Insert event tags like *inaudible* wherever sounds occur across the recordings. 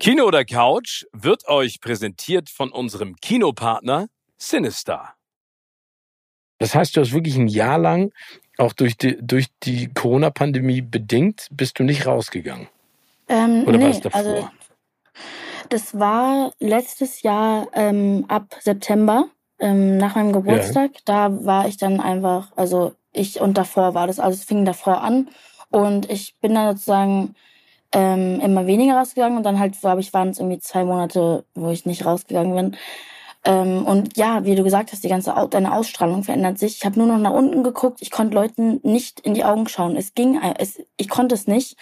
Kino oder Couch wird euch präsentiert von unserem Kinopartner Sinister. Das heißt, du hast wirklich ein Jahr lang, auch durch die, durch die Corona-Pandemie bedingt, bist du nicht rausgegangen? Ähm, Oder war nee, es davor? also das war letztes Jahr ähm, ab September, ähm, nach meinem Geburtstag. Da war ich dann einfach, also ich und davor war das, also es fing davor an und ich bin dann sozusagen ähm, immer weniger rausgegangen und dann halt, glaube ich, waren es irgendwie zwei Monate, wo ich nicht rausgegangen bin. Ähm, und ja, wie du gesagt hast, die ganze Au deine Ausstrahlung verändert sich. Ich habe nur noch nach unten geguckt. Ich konnte Leuten nicht in die Augen schauen. Es ging, es, ich konnte es nicht.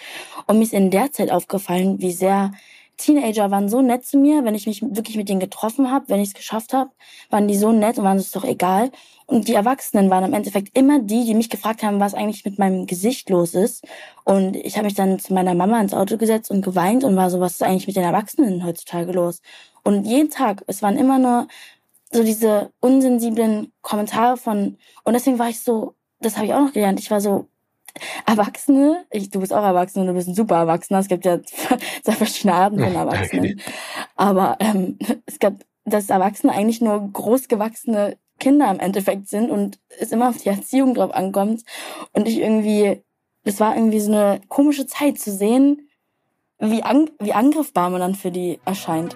Und mir ist in der Zeit aufgefallen, wie sehr Teenager waren so nett zu mir, wenn ich mich wirklich mit denen getroffen habe, wenn ich es geschafft habe, waren die so nett und waren es doch egal. Und die Erwachsenen waren im Endeffekt immer die, die mich gefragt haben, was eigentlich mit meinem Gesicht los ist. Und ich habe mich dann zu meiner Mama ins Auto gesetzt und geweint und war so, was ist eigentlich mit den Erwachsenen heutzutage los? Und jeden Tag, es waren immer nur so diese unsensiblen Kommentare von, und deswegen war ich so, das habe ich auch noch gelernt, ich war so, Erwachsene, ich, du bist auch Erwachsene, du bist ein super Erwachsener, es gibt ja *laughs* zwei verschiedene Arten von Erwachsenen. Aber ähm, es gab, dass Erwachsene eigentlich nur großgewachsene Kinder im Endeffekt sind und es immer auf die Erziehung drauf ankommt. Und ich irgendwie, das war irgendwie so eine komische Zeit zu sehen, wie, an, wie angriffbar man dann für die erscheint.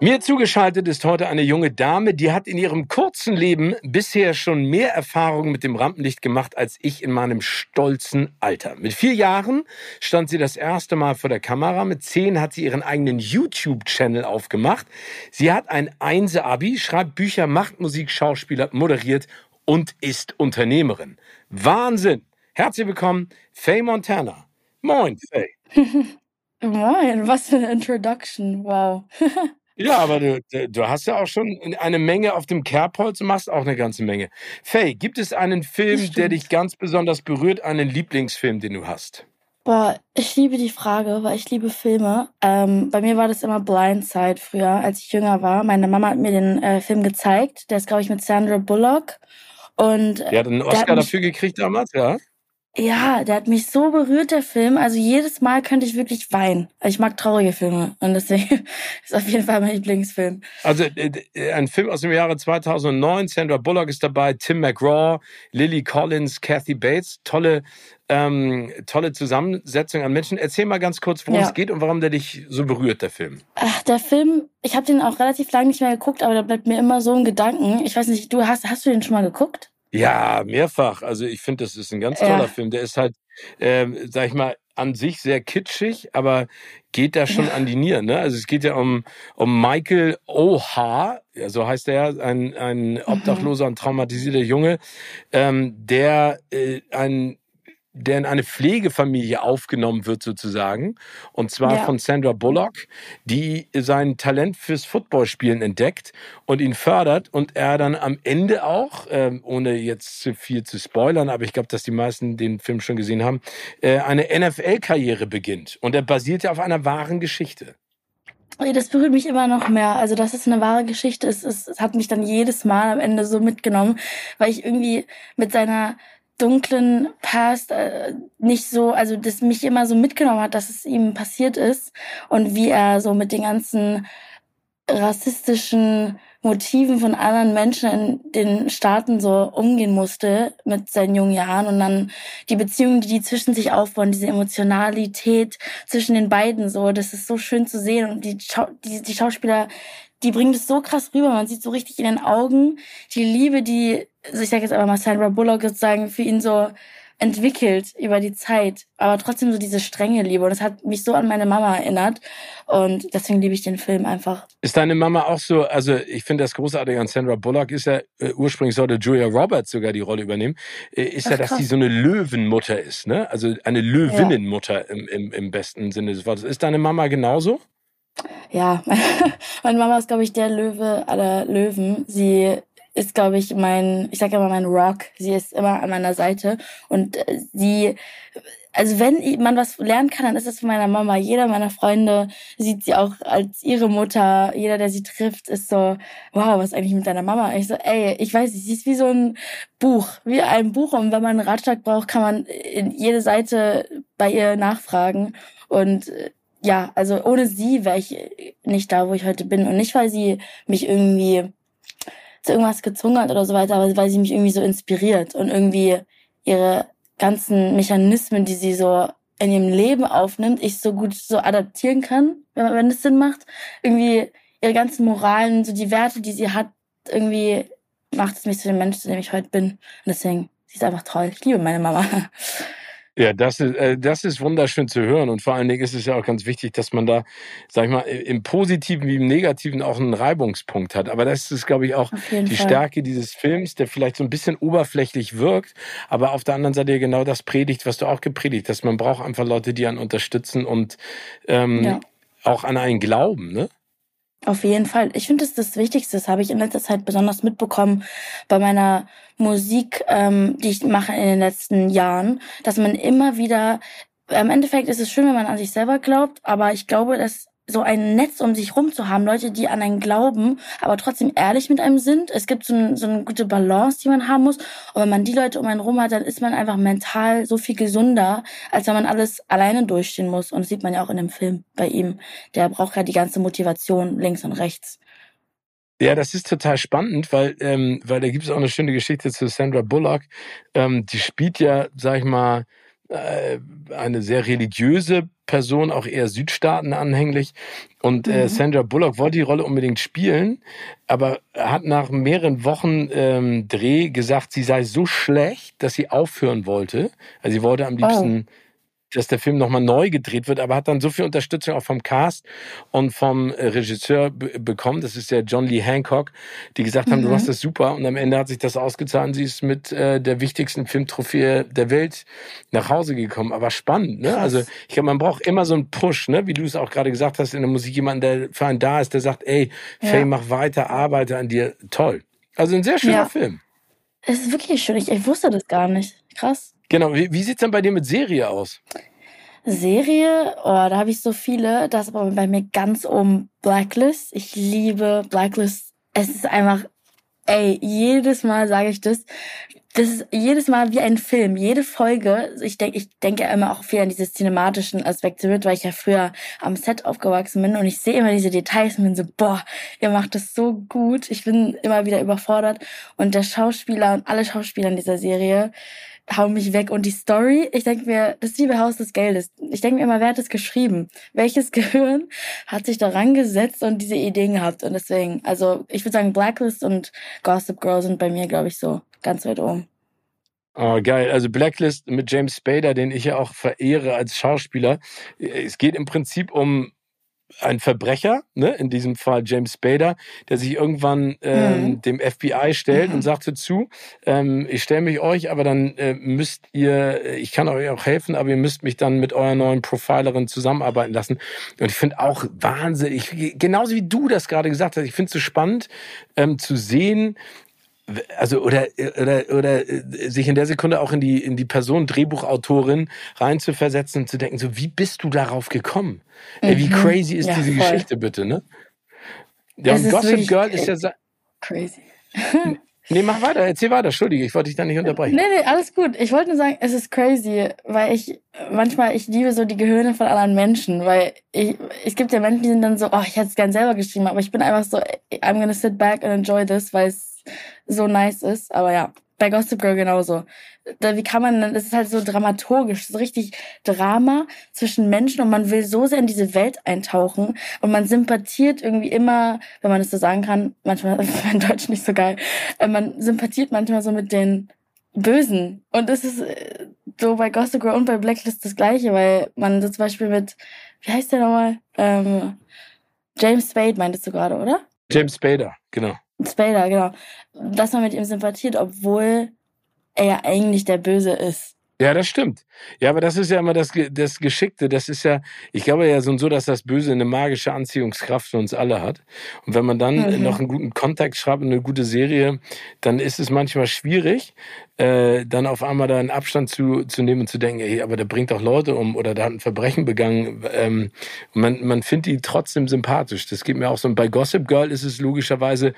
Mir zugeschaltet ist heute eine junge Dame, die hat in ihrem kurzen Leben bisher schon mehr Erfahrung mit dem Rampenlicht gemacht als ich in meinem stolzen Alter. Mit vier Jahren stand sie das erste Mal vor der Kamera. Mit zehn hat sie ihren eigenen YouTube-Channel aufgemacht. Sie hat ein Einser-Abi, schreibt Bücher, macht Musik, Schauspieler, moderiert und ist Unternehmerin. Wahnsinn! Herzlich willkommen, Faye Montana. Moin, Faye. *laughs* Moin, was für eine Introduction, wow. *laughs* Ja, aber du, du hast ja auch schon eine Menge auf dem Kerbholz und machst auch eine ganze Menge. Faye, gibt es einen Film, der dich ganz besonders berührt, einen Lieblingsfilm, den du hast? Boah, ich liebe die Frage, weil ich liebe Filme. Ähm, bei mir war das immer Blindside früher, als ich jünger war. Meine Mama hat mir den äh, Film gezeigt. Der ist, glaube ich, mit Sandra Bullock. Und der hat einen Oscar hat mich, dafür gekriegt damals, ja? Ja, der hat mich so berührt, der Film. Also jedes Mal könnte ich wirklich weinen. Ich mag traurige Filme und deswegen *laughs* ist auf jeden Fall mein Lieblingsfilm. Also äh, ein Film aus dem Jahre 2009. Sandra Bullock ist dabei, Tim McGraw, Lily Collins, Kathy Bates. Tolle, ähm, tolle Zusammensetzung an Menschen. Erzähl mal ganz kurz, worum ja. es geht und warum der dich so berührt, der Film. Ach, der Film, ich habe den auch relativ lange nicht mehr geguckt, aber der bleibt mir immer so im Gedanken. Ich weiß nicht, du hast, hast du den schon mal geguckt? Ja, mehrfach. Also ich finde, das ist ein ganz toller ja. Film. Der ist halt, ähm, sag ich mal, an sich sehr kitschig, aber geht da schon ja. an die *laughs* Nieren. Ne? Also es geht ja um, um Michael O.H., ja, so heißt er, ein, ein mhm. obdachloser und traumatisierter Junge, ähm, der äh, ein der in eine Pflegefamilie aufgenommen wird sozusagen. Und zwar ja. von Sandra Bullock, die sein Talent fürs Footballspielen entdeckt und ihn fördert. Und er dann am Ende auch, äh, ohne jetzt zu viel zu spoilern, aber ich glaube, dass die meisten den Film schon gesehen haben, äh, eine NFL-Karriere beginnt. Und er basiert ja auf einer wahren Geschichte. Das berührt mich immer noch mehr. Also, dass es eine wahre Geschichte ist, es, es hat mich dann jedes Mal am Ende so mitgenommen, weil ich irgendwie mit seiner dunklen Past äh, nicht so, also das mich immer so mitgenommen hat, dass es ihm passiert ist und wie er so mit den ganzen rassistischen Motiven von anderen Menschen in den Staaten so umgehen musste mit seinen jungen Jahren und dann die Beziehungen, die die zwischen sich aufbauen, diese Emotionalität zwischen den beiden so, das ist so schön zu sehen und die, Schau die, die Schauspieler, die bringen das so krass rüber. Man sieht so richtig in den Augen die Liebe, die, also ich sage jetzt aber mal Sandra Bullock sozusagen für ihn so entwickelt über die Zeit, aber trotzdem so diese strenge Liebe. Und das hat mich so an meine Mama erinnert. Und deswegen liebe ich den Film einfach. Ist deine Mama auch so, also ich finde das großartige an Sandra Bullock ist ja, äh, ursprünglich sollte Julia Roberts sogar die Rolle übernehmen, äh, ist Ach, ja, dass krass. sie so eine Löwenmutter ist, ne? Also eine Löwinnenmutter im, im, im besten Sinne des Wortes. Ist deine Mama genauso? Ja, *laughs* meine Mama ist, glaube ich, der Löwe aller Löwen. Sie ist, glaube ich, mein, ich sage immer mein Rock. Sie ist immer an meiner Seite und äh, sie, also wenn man was lernen kann, dann ist es von meiner Mama. Jeder meiner Freunde sieht sie auch als ihre Mutter. Jeder, der sie trifft, ist so, wow, was eigentlich mit deiner Mama? Ich so, ey, ich weiß nicht, sie ist wie so ein Buch, wie ein Buch. Und wenn man einen Ratschlag braucht, kann man in jede Seite bei ihr nachfragen. Und äh, ja, also ohne sie wäre ich nicht da, wo ich heute bin. Und nicht, weil sie mich irgendwie zu irgendwas gezwungen hat oder so weiter, aber weil sie mich irgendwie so inspiriert und irgendwie ihre ganzen Mechanismen, die sie so in ihrem Leben aufnimmt, ich so gut so adaptieren kann, wenn, wenn es Sinn macht. Irgendwie ihre ganzen Moralen, so die Werte, die sie hat, irgendwie macht es mich zu dem Menschen, zu dem ich heute bin. Und deswegen, sie ist einfach toll. Ich liebe meine Mama. *laughs* Ja, das ist, äh, das ist wunderschön zu hören. Und vor allen Dingen ist es ja auch ganz wichtig, dass man da, sag ich mal, im Positiven wie im Negativen auch einen Reibungspunkt hat. Aber das ist, glaube ich, auch die Fall. Stärke dieses Films, der vielleicht so ein bisschen oberflächlich wirkt, aber auf der anderen Seite genau das predigt, was du auch gepredigt hast. Man braucht einfach Leute, die einen unterstützen und ähm, ja. auch an einen glauben, ne? Auf jeden Fall. Ich finde, das ist das Wichtigste. Das habe ich in letzter Zeit besonders mitbekommen bei meiner Musik, ähm, die ich mache in den letzten Jahren, dass man immer wieder, im Endeffekt ist es schön, wenn man an sich selber glaubt, aber ich glaube, dass so ein Netz um sich rum zu haben, Leute, die an einen glauben, aber trotzdem ehrlich mit einem sind. Es gibt so, ein, so eine gute Balance, die man haben muss. Und wenn man die Leute um einen rum hat, dann ist man einfach mental so viel gesunder, als wenn man alles alleine durchstehen muss. Und das sieht man ja auch in dem Film bei ihm. Der braucht ja die ganze Motivation links und rechts. Ja, das ist total spannend, weil, ähm, weil da gibt es auch eine schöne Geschichte zu Sandra Bullock. Ähm, die spielt ja, sag ich mal, eine sehr religiöse Person, auch eher Südstaaten anhänglich. Und äh, mhm. Sandra Bullock wollte die Rolle unbedingt spielen, aber hat nach mehreren Wochen ähm, Dreh gesagt, sie sei so schlecht, dass sie aufhören wollte. Also sie wollte am liebsten oh dass der Film nochmal neu gedreht wird, aber hat dann so viel Unterstützung auch vom Cast und vom äh, Regisseur bekommen. Das ist der John Lee Hancock, die gesagt haben, mhm. du machst das super. Und am Ende hat sich das ausgezahlt. Sie ist mit äh, der wichtigsten Filmtrophäe der Welt nach Hause gekommen. Aber spannend, ne? Krass. Also ich glaube, man braucht immer so einen Push, ne? Wie du es auch gerade gesagt hast in der Musik, jemand, der für einen da ist, der sagt, ey, ja. Faye, mach weiter, arbeite an dir. Toll. Also ein sehr schöner ja. Film. Es ist wirklich schön. Ich, ich wusste das gar nicht. Krass. Genau, wie, wie sieht's denn bei dir mit Serie aus? Serie, oh, da habe ich so viele. Das aber bei mir ganz um Blacklist. Ich liebe Blacklist. Es ist einfach, ey, jedes Mal sage ich das. Das ist jedes Mal wie ein Film. Jede Folge, ich denke, ich denke immer auch viel an diese cinematischen Aspekte mit, weil ich ja früher am Set aufgewachsen bin und ich sehe immer diese Details und bin so, boah, ihr macht das so gut. Ich bin immer wieder überfordert und der Schauspieler und alle Schauspieler in dieser Serie, hau mich weg. Und die Story, ich denke mir, das liebe Haus des Geldes. Ich denke mir immer, wer hat es geschrieben? Welches *laughs* Gehirn hat sich daran gesetzt und diese Ideen gehabt? Und deswegen, also ich würde sagen, Blacklist und Gossip Girl sind bei mir, glaube ich, so ganz weit oben. Oh, geil. Also Blacklist mit James Spader, den ich ja auch verehre als Schauspieler. Es geht im Prinzip um ein Verbrecher, ne, in diesem Fall James Spader, der sich irgendwann ähm, mhm. dem FBI stellt mhm. und sagt dazu, ähm, ich stelle mich euch, aber dann äh, müsst ihr, ich kann euch auch helfen, aber ihr müsst mich dann mit eurer neuen Profilerin zusammenarbeiten lassen. Und ich finde auch wahnsinnig, genauso wie du das gerade gesagt hast, ich finde es so spannend ähm, zu sehen, also oder oder oder äh, sich in der Sekunde auch in die in die Person Drehbuchautorin reinzuversetzen und zu denken so wie bist du darauf gekommen mhm. Ey, wie mhm. crazy ist ja, diese voll. Geschichte bitte ne ja und Gossip Girl ist ja crazy Nee, mach weiter, erzähl weiter, Entschuldige, ich wollte dich da nicht unterbrechen. Nee, nee, alles gut. Ich wollte nur sagen, es ist crazy, weil ich manchmal, ich liebe so die Gehirne von anderen Menschen, weil ich, es gibt ja Menschen, die sind dann so, oh, ich hätte es gern selber geschrieben, aber ich bin einfach so, I'm gonna sit back and enjoy this, weil es so nice ist. Aber ja, bei Gossip Girl genauso. Da, wie kann man, das ist halt so dramaturgisch, so richtig Drama zwischen Menschen und man will so sehr in diese Welt eintauchen und man sympathiert irgendwie immer, wenn man es so sagen kann, manchmal *laughs* ist mein Deutsch nicht so geil, äh, man sympathiert manchmal so mit den Bösen und das ist, so bei Gossip Girl und bei Blacklist das gleiche, weil man so zum Beispiel mit, wie heißt der nochmal? Ähm, James Spade meintest du gerade, oder? James Spader, genau. Spader, genau. Dass man mit ihm sympathiert, obwohl er ja eigentlich der Böse ist. Ja, das stimmt. Ja, aber das ist ja immer das, das Geschickte. Das ist ja, ich glaube ja so und so, dass das Böse eine magische Anziehungskraft für uns alle hat. Und wenn man dann mhm. noch einen guten Kontakt schreibt und eine gute Serie, dann ist es manchmal schwierig, äh, dann auf einmal da einen Abstand zu, zu nehmen und zu denken, ey, aber der bringt doch Leute um oder der hat ein Verbrechen begangen. Ähm, man, man findet die trotzdem sympathisch. Das geht mir auch so. Und bei Gossip Girl ist es logischerweise,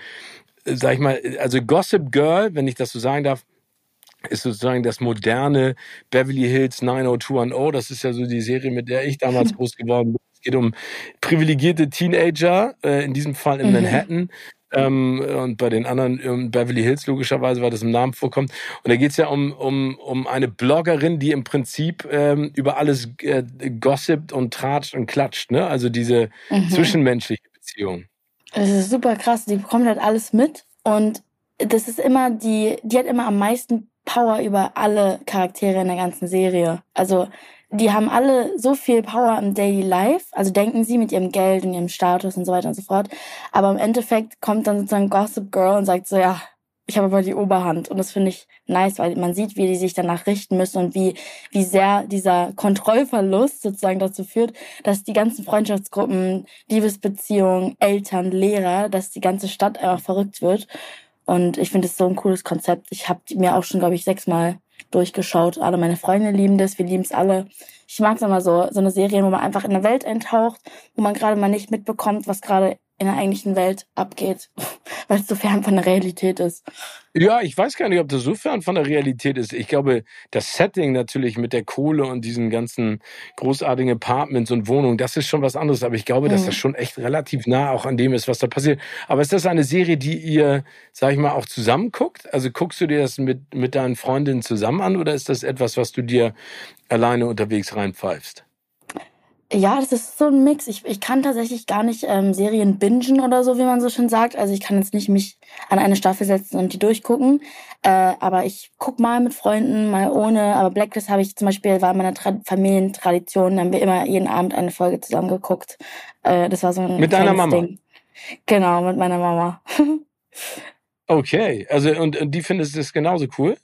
äh, sag ich mal, also Gossip Girl, wenn ich das so sagen darf, ist sozusagen das moderne Beverly Hills 90210. Das ist ja so die Serie, mit der ich damals *laughs* groß geworden bin. Es geht um privilegierte Teenager, äh, in diesem Fall in mhm. Manhattan. Ähm, und bei den anderen in Beverly Hills logischerweise, weil das im Namen vorkommt. Und da geht es ja um, um, um eine Bloggerin, die im Prinzip ähm, über alles äh, gossipt und tratscht und klatscht. Ne? Also diese mhm. zwischenmenschliche Beziehung. Das ist super krass. Die bekommt halt alles mit und das ist immer die, die hat immer am meisten Power über alle Charaktere in der ganzen Serie. Also die haben alle so viel Power im Daily Life, also denken sie mit ihrem Geld und ihrem Status und so weiter und so fort. Aber im Endeffekt kommt dann sozusagen Gossip Girl und sagt so, ja, ich habe aber die Oberhand. Und das finde ich nice, weil man sieht, wie die sich danach richten müssen und wie, wie sehr dieser Kontrollverlust sozusagen dazu führt, dass die ganzen Freundschaftsgruppen, Liebesbeziehungen, Eltern, Lehrer, dass die ganze Stadt einfach verrückt wird. Und ich finde es so ein cooles Konzept. Ich habe mir auch schon, glaube ich, sechsmal durchgeschaut. Alle meine Freunde lieben das, wir lieben es alle. Ich mag es immer so, so eine Serie, wo man einfach in eine Welt eintaucht, wo man gerade mal nicht mitbekommt, was gerade in der eigentlichen Welt abgeht, *laughs* weil es so fern von der Realität ist. Ja, ich weiß gar nicht, ob das so fern von der Realität ist. Ich glaube, das Setting natürlich mit der Kohle und diesen ganzen großartigen Apartments und Wohnungen, das ist schon was anderes. Aber ich glaube, mhm. dass das schon echt relativ nah auch an dem ist, was da passiert. Aber ist das eine Serie, die ihr, sag ich mal, auch zusammen guckt? Also guckst du dir das mit, mit deinen Freundinnen zusammen an oder ist das etwas, was du dir alleine unterwegs reinpfeifst? Ja, das ist so ein Mix. Ich, ich kann tatsächlich gar nicht ähm, Serien bingen oder so, wie man so schön sagt. Also ich kann jetzt nicht mich an eine Staffel setzen und die durchgucken. Äh, aber ich guck mal mit Freunden, mal ohne. Aber Blacklist habe ich zum Beispiel, war meine Tra Familientradition. Da haben wir immer jeden Abend eine Folge zusammen geguckt. Äh, das war so ein Mit deiner Mama? Ding. Genau, mit meiner Mama. *laughs* okay, also und, und die findest das genauso cool?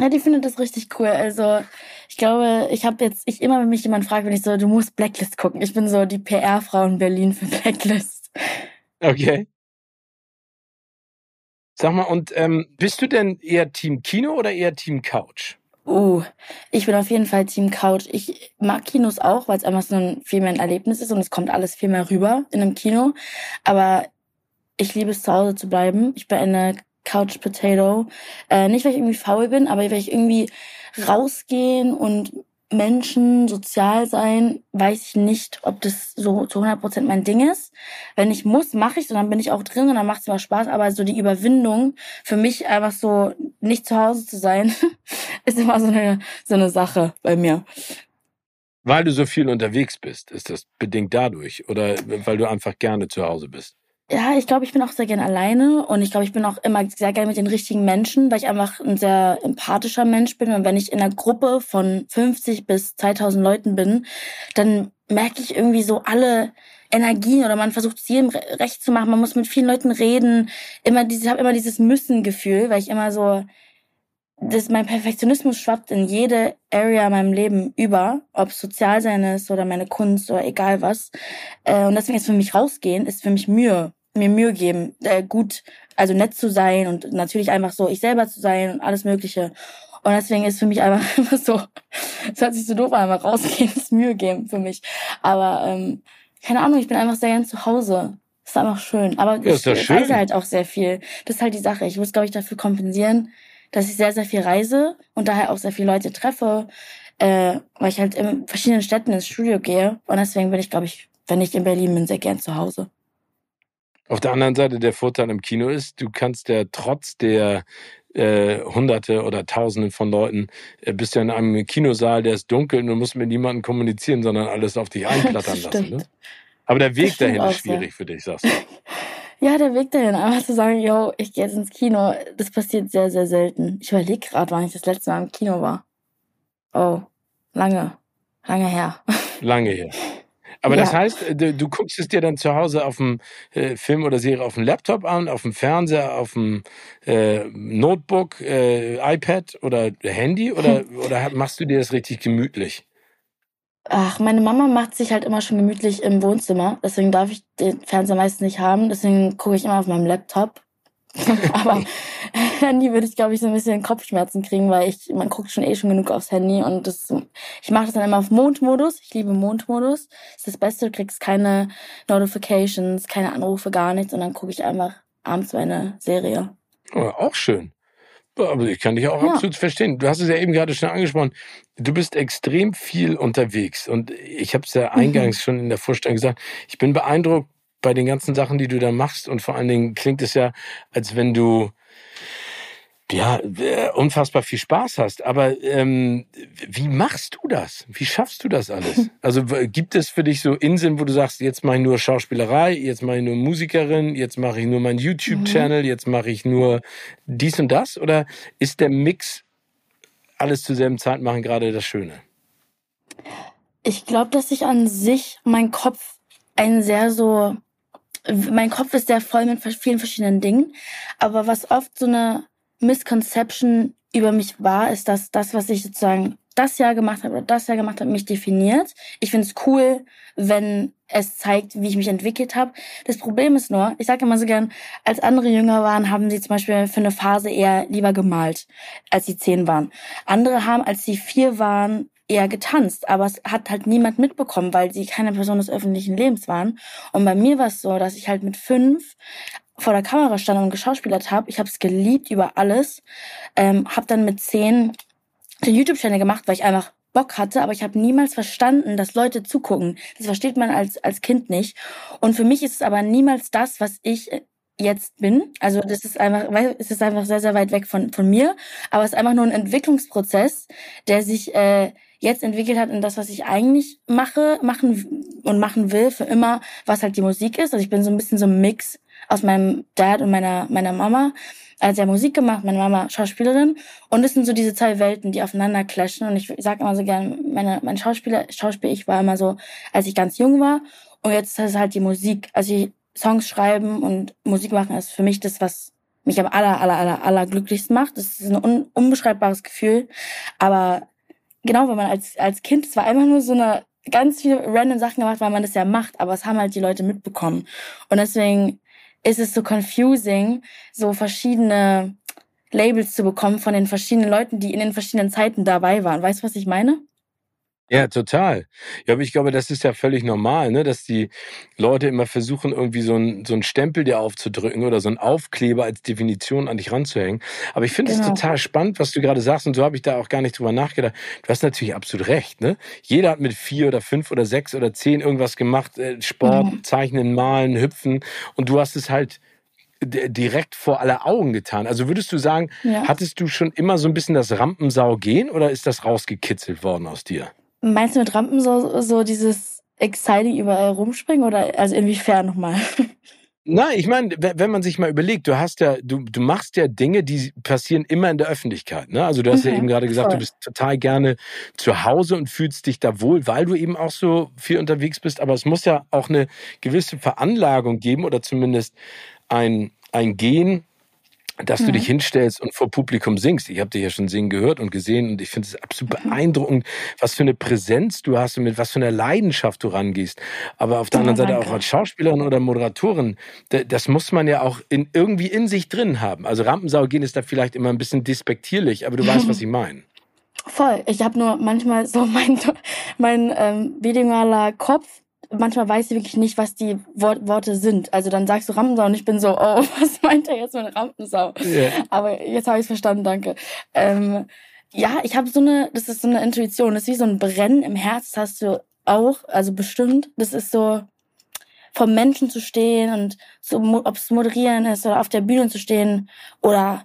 Ja, die findet das richtig cool. Also ich glaube, ich habe jetzt, ich immer, wenn mich jemand fragt, wenn ich so, du musst Blacklist gucken. Ich bin so die PR-Frau in Berlin für Blacklist. Okay. Sag mal, und ähm, bist du denn eher Team Kino oder eher Team Couch? Uh, ich bin auf jeden Fall Team Couch. Ich mag Kinos auch, weil es einfach so ein viel mehr ein Erlebnis ist und es kommt alles viel mehr rüber in einem Kino. Aber ich liebe es zu Hause zu bleiben. Ich bin eine Couch Potato. Äh, nicht, weil ich irgendwie faul bin, aber weil ich irgendwie rausgehen und Menschen, sozial sein, weiß ich nicht, ob das so zu 100% mein Ding ist. Wenn ich muss, mache ich und dann bin ich auch drin und dann macht es immer Spaß. Aber so die Überwindung, für mich einfach so nicht zu Hause zu sein, *laughs* ist immer so eine, so eine Sache bei mir. Weil du so viel unterwegs bist, ist das bedingt dadurch oder weil du einfach gerne zu Hause bist? Ja, ich glaube, ich bin auch sehr gern alleine und ich glaube, ich bin auch immer sehr gerne mit den richtigen Menschen, weil ich einfach ein sehr empathischer Mensch bin. Und wenn ich in einer Gruppe von 50 bis 2000 Leuten bin, dann merke ich irgendwie so alle Energien oder man versucht es jedem recht zu machen. Man muss mit vielen Leuten reden. Immer dieses, ich habe immer dieses Müssen-Gefühl, weil ich immer so, das, mein Perfektionismus schwappt in jede Area in meinem Leben über, ob es sozial sein ist oder meine Kunst oder egal was. Äh, und deswegen ist für mich rausgehen, ist für mich Mühe mir Mühe geben, äh, gut, also nett zu sein und natürlich einfach so ich selber zu sein und alles Mögliche. Und deswegen ist für mich einfach *laughs* immer so, es hört sich so doof an, aber rausgehen ist Mühe geben für mich. Aber ähm, keine Ahnung, ich bin einfach sehr gern zu Hause. Ist einfach schön. Aber ja, ich reise halt auch sehr viel. Das ist halt die Sache. Ich muss, glaube ich, dafür kompensieren, dass ich sehr, sehr viel reise und daher auch sehr viele Leute treffe, äh, weil ich halt in verschiedenen Städten ins Studio gehe. Und deswegen bin ich, glaube ich, wenn ich in Berlin bin, sehr gern zu Hause. Auf der anderen Seite der Vorteil im Kino ist, du kannst ja trotz der äh, Hunderte oder Tausende von Leuten, äh, bist ja in einem Kinosaal, der ist dunkel und du musst mit niemandem kommunizieren, sondern alles auf dich *laughs* einplattern lassen. Ne? Aber der Weg dahin ist schwierig für dich, sagst du. *laughs* Ja, der Weg dahin, einfach zu sagen, yo, ich gehe jetzt ins Kino, das passiert sehr, sehr selten. Ich überlege gerade, wann ich das letzte Mal im Kino war. Oh, lange. Lange her. *laughs* Lange her. Aber ja. das heißt, du, du, guckst es dir dann zu Hause auf dem äh, Film oder Serie auf dem Laptop an, auf dem Fernseher, auf dem äh, Notebook, äh, iPad oder Handy oder, oder machst du dir das richtig gemütlich? Ach, meine Mama macht sich halt immer schon gemütlich im Wohnzimmer. Deswegen darf ich den Fernseher meistens nicht haben. Deswegen gucke ich immer auf meinem Laptop. *laughs* Aber *laughs* Handy würde ich, glaube ich, so ein bisschen Kopfschmerzen kriegen, weil ich, man guckt schon eh schon genug aufs Handy und das, ich mache das dann immer auf Mondmodus. Ich liebe Mondmodus. Das ist das Beste, du kriegst keine Notifications, keine Anrufe, gar nichts und dann gucke ich einfach abends meine Serie. Oh, auch schön. Aber ich kann dich auch ja. absolut verstehen. Du hast es ja eben gerade schon angesprochen. Du bist extrem viel unterwegs. Und ich habe es ja mhm. eingangs mhm. schon in der Vorstellung gesagt. Ich bin beeindruckt bei den ganzen Sachen, die du da machst. Und vor allen Dingen klingt es ja, als wenn du ja, äh, unfassbar viel Spaß hast. Aber ähm, wie machst du das? Wie schaffst du das alles? *laughs* Also gibt es für dich so Inseln, wo du sagst, jetzt mache ich nur Schauspielerei, jetzt mache ich nur Musikerin, jetzt mache ich nur meinen YouTube-Channel, mhm. jetzt mache ich nur dies und das? Oder ist der Mix alles zur selben Zeit machen gerade das Schöne? Ich glaube, dass ich an sich mein Kopf ein sehr so mein Kopf ist sehr voll mit vielen verschiedenen Dingen, aber was oft so eine Misconception über mich war, ist, dass das, was ich sozusagen das Jahr gemacht habe oder das Jahr gemacht habe, mich definiert. Ich finde es cool, wenn es zeigt, wie ich mich entwickelt habe. Das Problem ist nur, ich sage immer so gern, als andere jünger waren, haben sie zum Beispiel für eine Phase eher lieber gemalt, als sie zehn waren. Andere haben, als sie vier waren, eher getanzt, aber es hat halt niemand mitbekommen, weil sie keine Person des öffentlichen Lebens waren. Und bei mir war es so, dass ich halt mit fünf vor der Kamera stand und geschauspielert habe. Ich habe es geliebt über alles. Ähm, habe dann mit zehn den YouTube-Channel gemacht, weil ich einfach Bock hatte, aber ich habe niemals verstanden, dass Leute zugucken. Das versteht man als, als Kind nicht. Und für mich ist es aber niemals das, was ich jetzt bin. Also das ist einfach, es ist einfach sehr, sehr weit weg von, von mir. Aber es ist einfach nur ein Entwicklungsprozess, der sich äh, jetzt entwickelt hat in das, was ich eigentlich mache, machen und machen will für immer, was halt die Musik ist. Also ich bin so ein bisschen so ein Mix aus meinem Dad und meiner, meiner Mama. Also er hat Musik gemacht, meine Mama Schauspielerin. Und es sind so diese zwei Welten, die aufeinander clashen. Und ich sage immer so gern, meine, mein Schauspieler, Schauspiel, ich war immer so, als ich ganz jung war. Und jetzt ist es halt die Musik. Also die Songs schreiben und Musik machen ist für mich das, was mich am aller, aller, aller, aller glücklichsten macht. Das ist ein un unbeschreibbares Gefühl. Aber genau, wenn man als, als Kind, es war einfach nur so eine ganz viele random Sachen gemacht, weil man das ja macht, aber es haben halt die Leute mitbekommen. Und deswegen ist es so confusing, so verschiedene Labels zu bekommen von den verschiedenen Leuten, die in den verschiedenen Zeiten dabei waren. Weißt du, was ich meine? Ja, total. Ja, aber ich glaube, das ist ja völlig normal, ne? dass die Leute immer versuchen, irgendwie so ein so ein Stempel dir aufzudrücken oder so ein Aufkleber als Definition an dich ranzuhängen. Aber ich finde es genau. total spannend, was du gerade sagst, und so habe ich da auch gar nicht drüber nachgedacht. Du hast natürlich absolut recht. Ne? Jeder hat mit vier oder fünf oder sechs oder zehn irgendwas gemacht, äh, Sport, mhm. Zeichnen, Malen, Hüpfen, und du hast es halt direkt vor aller Augen getan. Also würdest du sagen, ja. hattest du schon immer so ein bisschen das Rampensau gehen oder ist das rausgekitzelt worden aus dir? Meinst du mit Rampen so, so dieses exciting überall rumspringen oder also inwiefern nochmal? *laughs* Nein, ich meine, wenn man sich mal überlegt, du hast ja, du, du machst ja Dinge, die passieren immer in der Öffentlichkeit. Ne? Also du hast okay, ja eben gerade gesagt, voll. du bist total gerne zu Hause und fühlst dich da wohl, weil du eben auch so viel unterwegs bist. Aber es muss ja auch eine gewisse Veranlagung geben oder zumindest ein, ein Gen, dass mhm. du dich hinstellst und vor Publikum singst. Ich habe dich ja schon singen gehört und gesehen und ich finde es absolut mhm. beeindruckend, was für eine Präsenz du hast und mit was für einer Leidenschaft du rangehst. Aber auf der anderen Seite auch als Schauspielerin oder Moderatorin, das muss man ja auch in, irgendwie in sich drin haben. Also Rampensau gehen ist da vielleicht immer ein bisschen despektierlich, aber du weißt, was *laughs* ich meine. Voll. Ich habe nur manchmal so mein, mein ähm, bilingualer Kopf manchmal weiß ich wirklich nicht, was die Wort Worte sind. Also dann sagst du Rampensau und ich bin so, oh, *laughs* was meint er jetzt mit Rampensau? Yeah. Aber jetzt habe ich verstanden, danke. Ähm, ja, ich habe so eine, das ist so eine Intuition, das ist wie so ein Brennen im Herz, das hast du auch, also bestimmt. Das ist so, vom Menschen zu stehen und so, ob es moderieren ist oder auf der Bühne zu stehen oder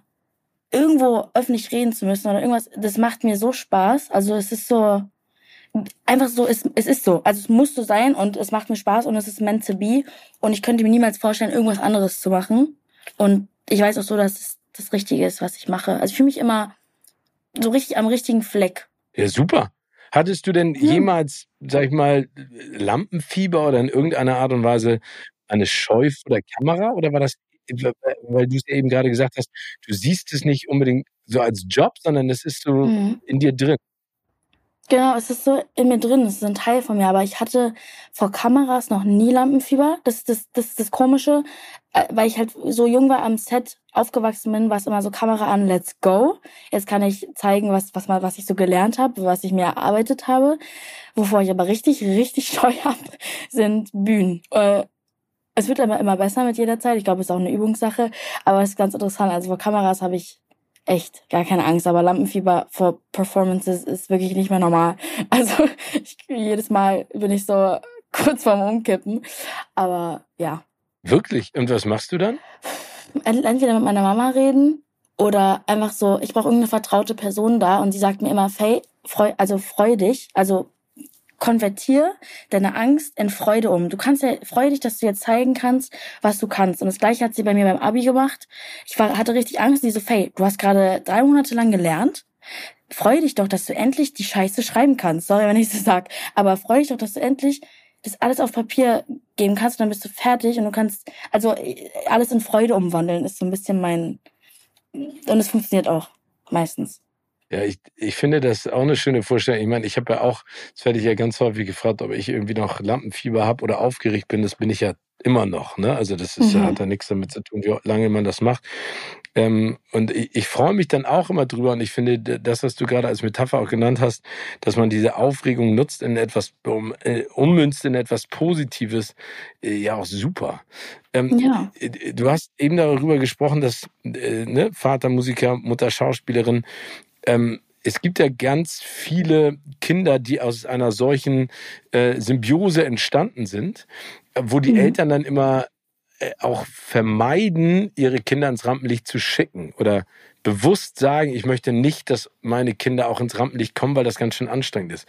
irgendwo öffentlich reden zu müssen oder irgendwas, das macht mir so Spaß. Also es ist so, einfach so, es, es ist so. Also es muss so sein und es macht mir Spaß und es ist meant to be. Und ich könnte mir niemals vorstellen, irgendwas anderes zu machen. Und ich weiß auch so, dass es das Richtige ist, was ich mache. Also ich fühle mich immer so richtig am richtigen Fleck. Ja, super. Hattest du denn ja. jemals, sag ich mal, Lampenfieber oder in irgendeiner Art und Weise eine Scheu vor der Kamera? Oder war das, weil du es eben gerade gesagt hast, du siehst es nicht unbedingt so als Job, sondern es ist so mhm. in dir drin? Genau, es ist so in mir drin, es ist ein Teil von mir, aber ich hatte vor Kameras noch nie Lampenfieber. Das das, das, das Komische, äh, weil ich halt so jung war am Set aufgewachsen bin, war es immer so Kamera an, let's go. Jetzt kann ich zeigen, was, was, mal, was ich so gelernt habe, was ich mir erarbeitet habe. Wovor ich aber richtig, richtig *laughs* scheu habe, sind Bühnen. Äh, es wird aber immer besser mit jeder Zeit. Ich glaube, es ist auch eine Übungssache. Aber es ist ganz interessant. Also vor Kameras habe ich echt gar keine Angst, aber Lampenfieber vor Performances ist wirklich nicht mehr normal. *laughs* Also ich, jedes Mal bin ich so *laughs* kurz vorm Umkippen. Aber ja. Wirklich? Und was machst du dann? Entweder mit meiner Mama reden oder einfach so, ich brauche irgendeine vertraute Person da und sie sagt mir immer, Faye, freu, also freu dich, also konvertier deine Angst in Freude um. Du kannst ja, freu dich, dass du jetzt zeigen kannst, was du kannst. Und das gleiche hat sie bei mir beim Abi gemacht. Ich war, hatte richtig Angst, die so, Faye, du hast gerade drei Monate lang gelernt. Freu dich doch, dass du endlich die Scheiße schreiben kannst. Sorry, wenn ich so sag. Aber freu dich doch, dass du endlich das alles auf Papier geben kannst und dann bist du fertig und du kannst, also alles in Freude umwandeln, ist so ein bisschen mein, und es funktioniert auch meistens. Ja, ich, ich finde das auch eine schöne Vorstellung. Ich meine, ich habe ja auch, das werde ich ja ganz häufig gefragt, ob ich irgendwie noch Lampenfieber habe oder aufgeregt bin. Das bin ich ja immer noch. Ne? Also das ist, mhm. hat da nichts damit zu tun, wie lange man das macht. Ähm, und ich, ich freue mich dann auch immer drüber und ich finde, das, was du gerade als Metapher auch genannt hast, dass man diese Aufregung nutzt in etwas, um, äh, ummünzt in etwas Positives, äh, ja auch super. Ähm, ja. Äh, du hast eben darüber gesprochen, dass äh, ne, Vater Musiker, Mutter Schauspielerin, ähm, es gibt ja ganz viele Kinder, die aus einer solchen äh, Symbiose entstanden sind, wo die mhm. Eltern dann immer äh, auch vermeiden, ihre Kinder ins Rampenlicht zu schicken oder bewusst sagen, ich möchte nicht, dass meine Kinder auch ins Rampenlicht kommen, weil das ganz schön anstrengend ist.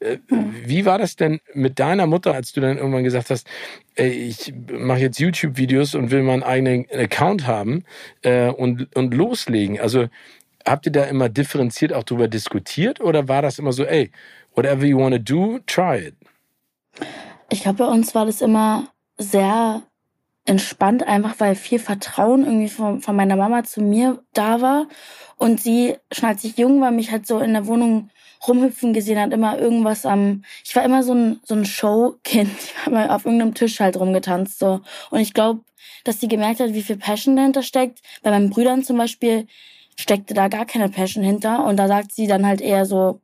Äh, mhm. Wie war das denn mit deiner Mutter, als du dann irgendwann gesagt hast, ich mache jetzt YouTube-Videos und will meinen eigenen Account haben äh, und, und loslegen? Also habt ihr da immer differenziert auch drüber diskutiert oder war das immer so, ey, whatever you want to do, try it? Ich glaube, bei uns war das immer sehr entspannt, einfach weil viel Vertrauen irgendwie von, von meiner Mama zu mir da war. Und sie, schon als ich jung war, mich halt so in der Wohnung rumhüpfen gesehen hat, immer irgendwas am, ich war immer so ein, so ein Showkind. *laughs* Ich war immer auf irgendeinem Tisch halt rumgetanzt, so. Und ich glaube, dass sie gemerkt hat, wie viel Passion dahinter steckt. Bei meinen Brüdern zum Beispiel, steckte da gar keine Passion hinter. Und da sagt sie dann halt eher so,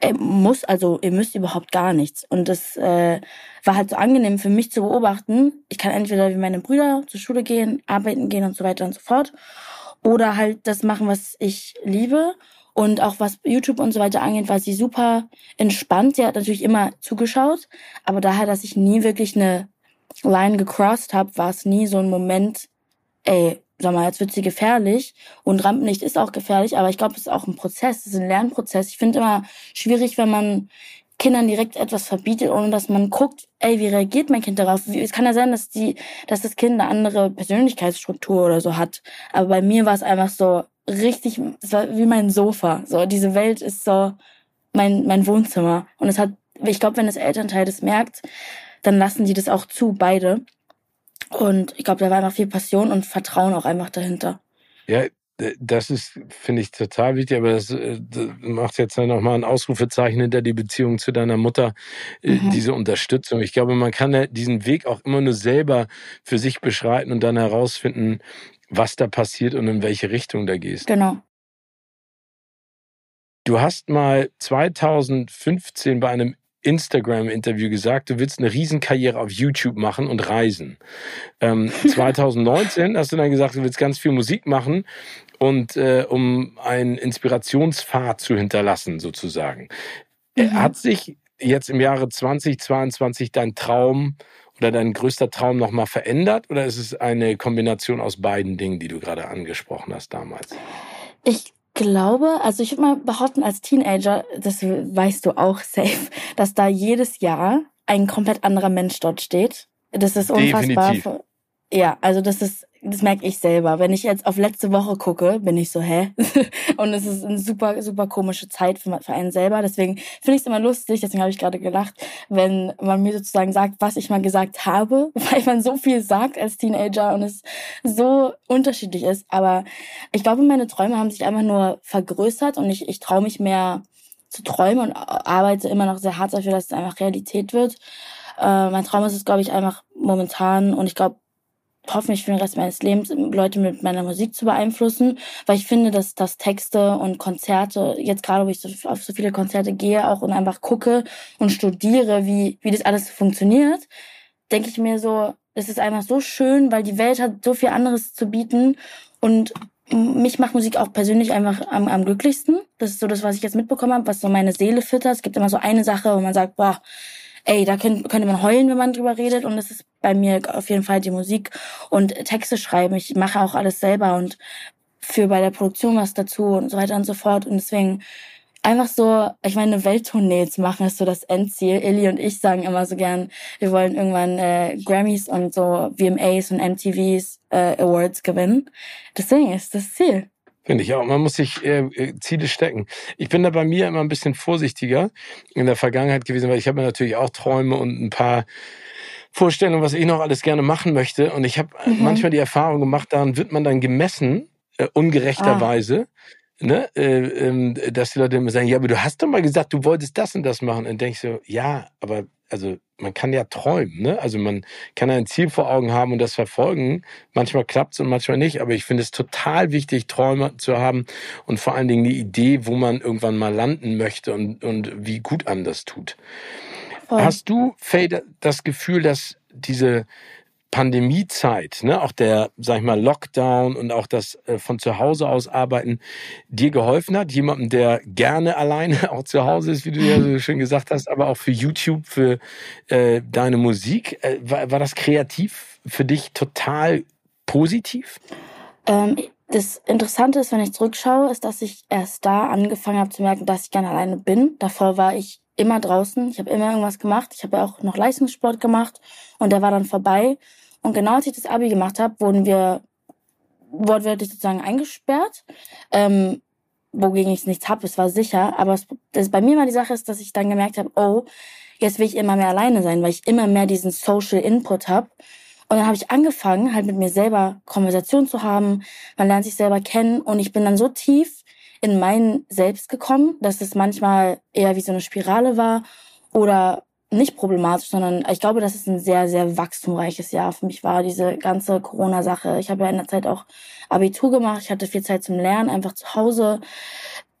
ey, muss, also ihr müsst überhaupt gar nichts. Und das äh, war halt so angenehm für mich zu beobachten. Ich kann entweder wie meine Brüder zur Schule gehen, arbeiten gehen und so weiter und so fort. Oder halt das machen, was ich liebe. Und auch was YouTube und so weiter angeht, war sie super entspannt. Sie hat natürlich immer zugeschaut, aber daher, dass ich nie wirklich eine Line gecrossed habe, war es nie so ein Moment, ey, sag mal, jetzt wird sie gefährlich und Rampenlicht ist auch gefährlich, aber ich glaube, es ist auch ein Prozess, es ist ein Lernprozess. Ich finde immer schwierig, wenn man Kindern direkt etwas verbietet, ohne dass man guckt, ey, wie reagiert mein Kind darauf? Es kann ja sein, dass die, dass das Kind eine andere Persönlichkeitsstruktur oder so hat. Aber bei mir war es einfach so richtig, es war wie mein Sofa. So, diese Welt ist so mein, mein Wohnzimmer. Und es hat, ich glaube, wenn das Elternteil das merkt, dann lassen die das auch zu, beide. Und ich glaube, da war einfach viel Passion und Vertrauen auch einfach dahinter. Ja, das ist, finde ich, total wichtig, aber das, äh, das macht jetzt dann nochmal ein Ausrufezeichen hinter die Beziehung zu deiner Mutter, äh, mhm. diese Unterstützung. Ich glaube, man kann diesen Weg auch immer nur selber für sich beschreiten und dann herausfinden, was da passiert und in welche Richtung da gehst. Genau. Du hast mal 2015 bei einem Instagram-Interview gesagt, du willst eine Riesenkarriere auf YouTube machen und reisen. Ähm, *laughs* 2019 hast du dann gesagt, du willst ganz viel Musik machen und äh, um einen Inspirationspfad zu hinterlassen, sozusagen. Äh, mhm. Hat sich jetzt im Jahre 2022 dein Traum oder dein größter Traum nochmal verändert oder ist es eine Kombination aus beiden Dingen, die du gerade angesprochen hast damals? Ich glaube, also ich würde mal behaupten, als Teenager, das weißt du auch safe, dass da jedes Jahr ein komplett anderer Mensch dort steht. Das ist unfassbar. Definitiv. Ja, also das ist das merke ich selber. Wenn ich jetzt auf letzte Woche gucke, bin ich so, hä? *laughs* und es ist eine super, super komische Zeit für, für einen selber. Deswegen finde ich es immer lustig, deswegen habe ich gerade gelacht, wenn man mir sozusagen sagt, was ich mal gesagt habe, *laughs* weil man so viel sagt als Teenager und es so unterschiedlich ist. Aber ich glaube, meine Träume haben sich einfach nur vergrößert und ich, ich traue mich mehr zu träumen und arbeite immer noch sehr hart dafür, dass es einfach Realität wird. Äh, mein Traum ist es, glaube ich, einfach momentan und ich glaube, hoffentlich für den Rest meines Lebens Leute mit meiner Musik zu beeinflussen, weil ich finde, dass, dass Texte und Konzerte, jetzt gerade wo ich so, auf so viele Konzerte gehe auch und einfach gucke und studiere, wie, wie das alles funktioniert, denke ich mir so, es ist einfach so schön, weil die Welt hat so viel anderes zu bieten und mich macht Musik auch persönlich einfach am, am glücklichsten. Das ist so das, was ich jetzt mitbekommen habe, was so meine Seele füttert. Es gibt immer so eine Sache, wo man sagt, boah, ey, da könnte, könnte man heulen, wenn man drüber redet. Und das ist bei mir auf jeden Fall die Musik und Texte schreiben. Ich mache auch alles selber und für bei der Produktion was dazu und so weiter und so fort. Und deswegen einfach so, ich meine, eine Welttournee zu machen, ist so das Endziel. Illy und ich sagen immer so gern, wir wollen irgendwann äh, Grammys und so VMAs und MTVs äh, Awards gewinnen. Deswegen ist das Ziel. Finde ich auch. Man muss sich äh, äh, Ziele stecken. Ich bin da bei mir immer ein bisschen vorsichtiger in der Vergangenheit gewesen, weil ich habe natürlich auch Träume und ein paar Vorstellungen, was ich noch alles gerne machen möchte. Und ich habe mhm. manchmal die Erfahrung gemacht, daran wird man dann gemessen, äh, ungerechterweise. Ah ne, äh, äh, dass die Leute immer sagen, ja, aber du hast doch mal gesagt, du wolltest das und das machen. Und dann denke ich so, ja, aber also man kann ja träumen, ne? Also man kann ein Ziel vor Augen haben und das verfolgen. Manchmal klappt es und manchmal nicht, aber ich finde es total wichtig, Träume zu haben und vor allen Dingen eine Idee, wo man irgendwann mal landen möchte und, und wie gut einem das tut. Voll. Hast du, Faye, das Gefühl, dass diese Pandemiezeit, ne, auch der, sag ich mal, Lockdown und auch das äh, von zu Hause aus arbeiten dir geholfen hat? Jemandem, der gerne alleine *laughs* auch zu Hause ist, wie du ja so schön gesagt hast, aber auch für YouTube, für äh, deine Musik. Äh, war, war das kreativ für dich total positiv? Ähm, das Interessante ist, wenn ich zurückschaue, ist, dass ich erst da angefangen habe zu merken, dass ich gerne alleine bin. Davor war ich immer draußen. Ich habe immer irgendwas gemacht. Ich habe ja auch noch Leistungssport gemacht und der war dann vorbei. Und genau als ich das Abi gemacht habe, wurden wir wortwörtlich sozusagen eingesperrt. Ähm, wogegen ich nichts habe, es war sicher. Aber es, das, bei mir war die Sache ist, dass ich dann gemerkt habe, oh, jetzt will ich immer mehr alleine sein, weil ich immer mehr diesen Social Input habe. Und dann habe ich angefangen, halt mit mir selber Konversation zu haben. Man lernt sich selber kennen und ich bin dann so tief in mein Selbst gekommen, dass es manchmal eher wie so eine Spirale war oder nicht problematisch, sondern ich glaube, dass es ein sehr, sehr wachstumreiches Jahr für mich war, diese ganze Corona-Sache. Ich habe ja in der Zeit auch Abitur gemacht, ich hatte viel Zeit zum Lernen, einfach zu Hause.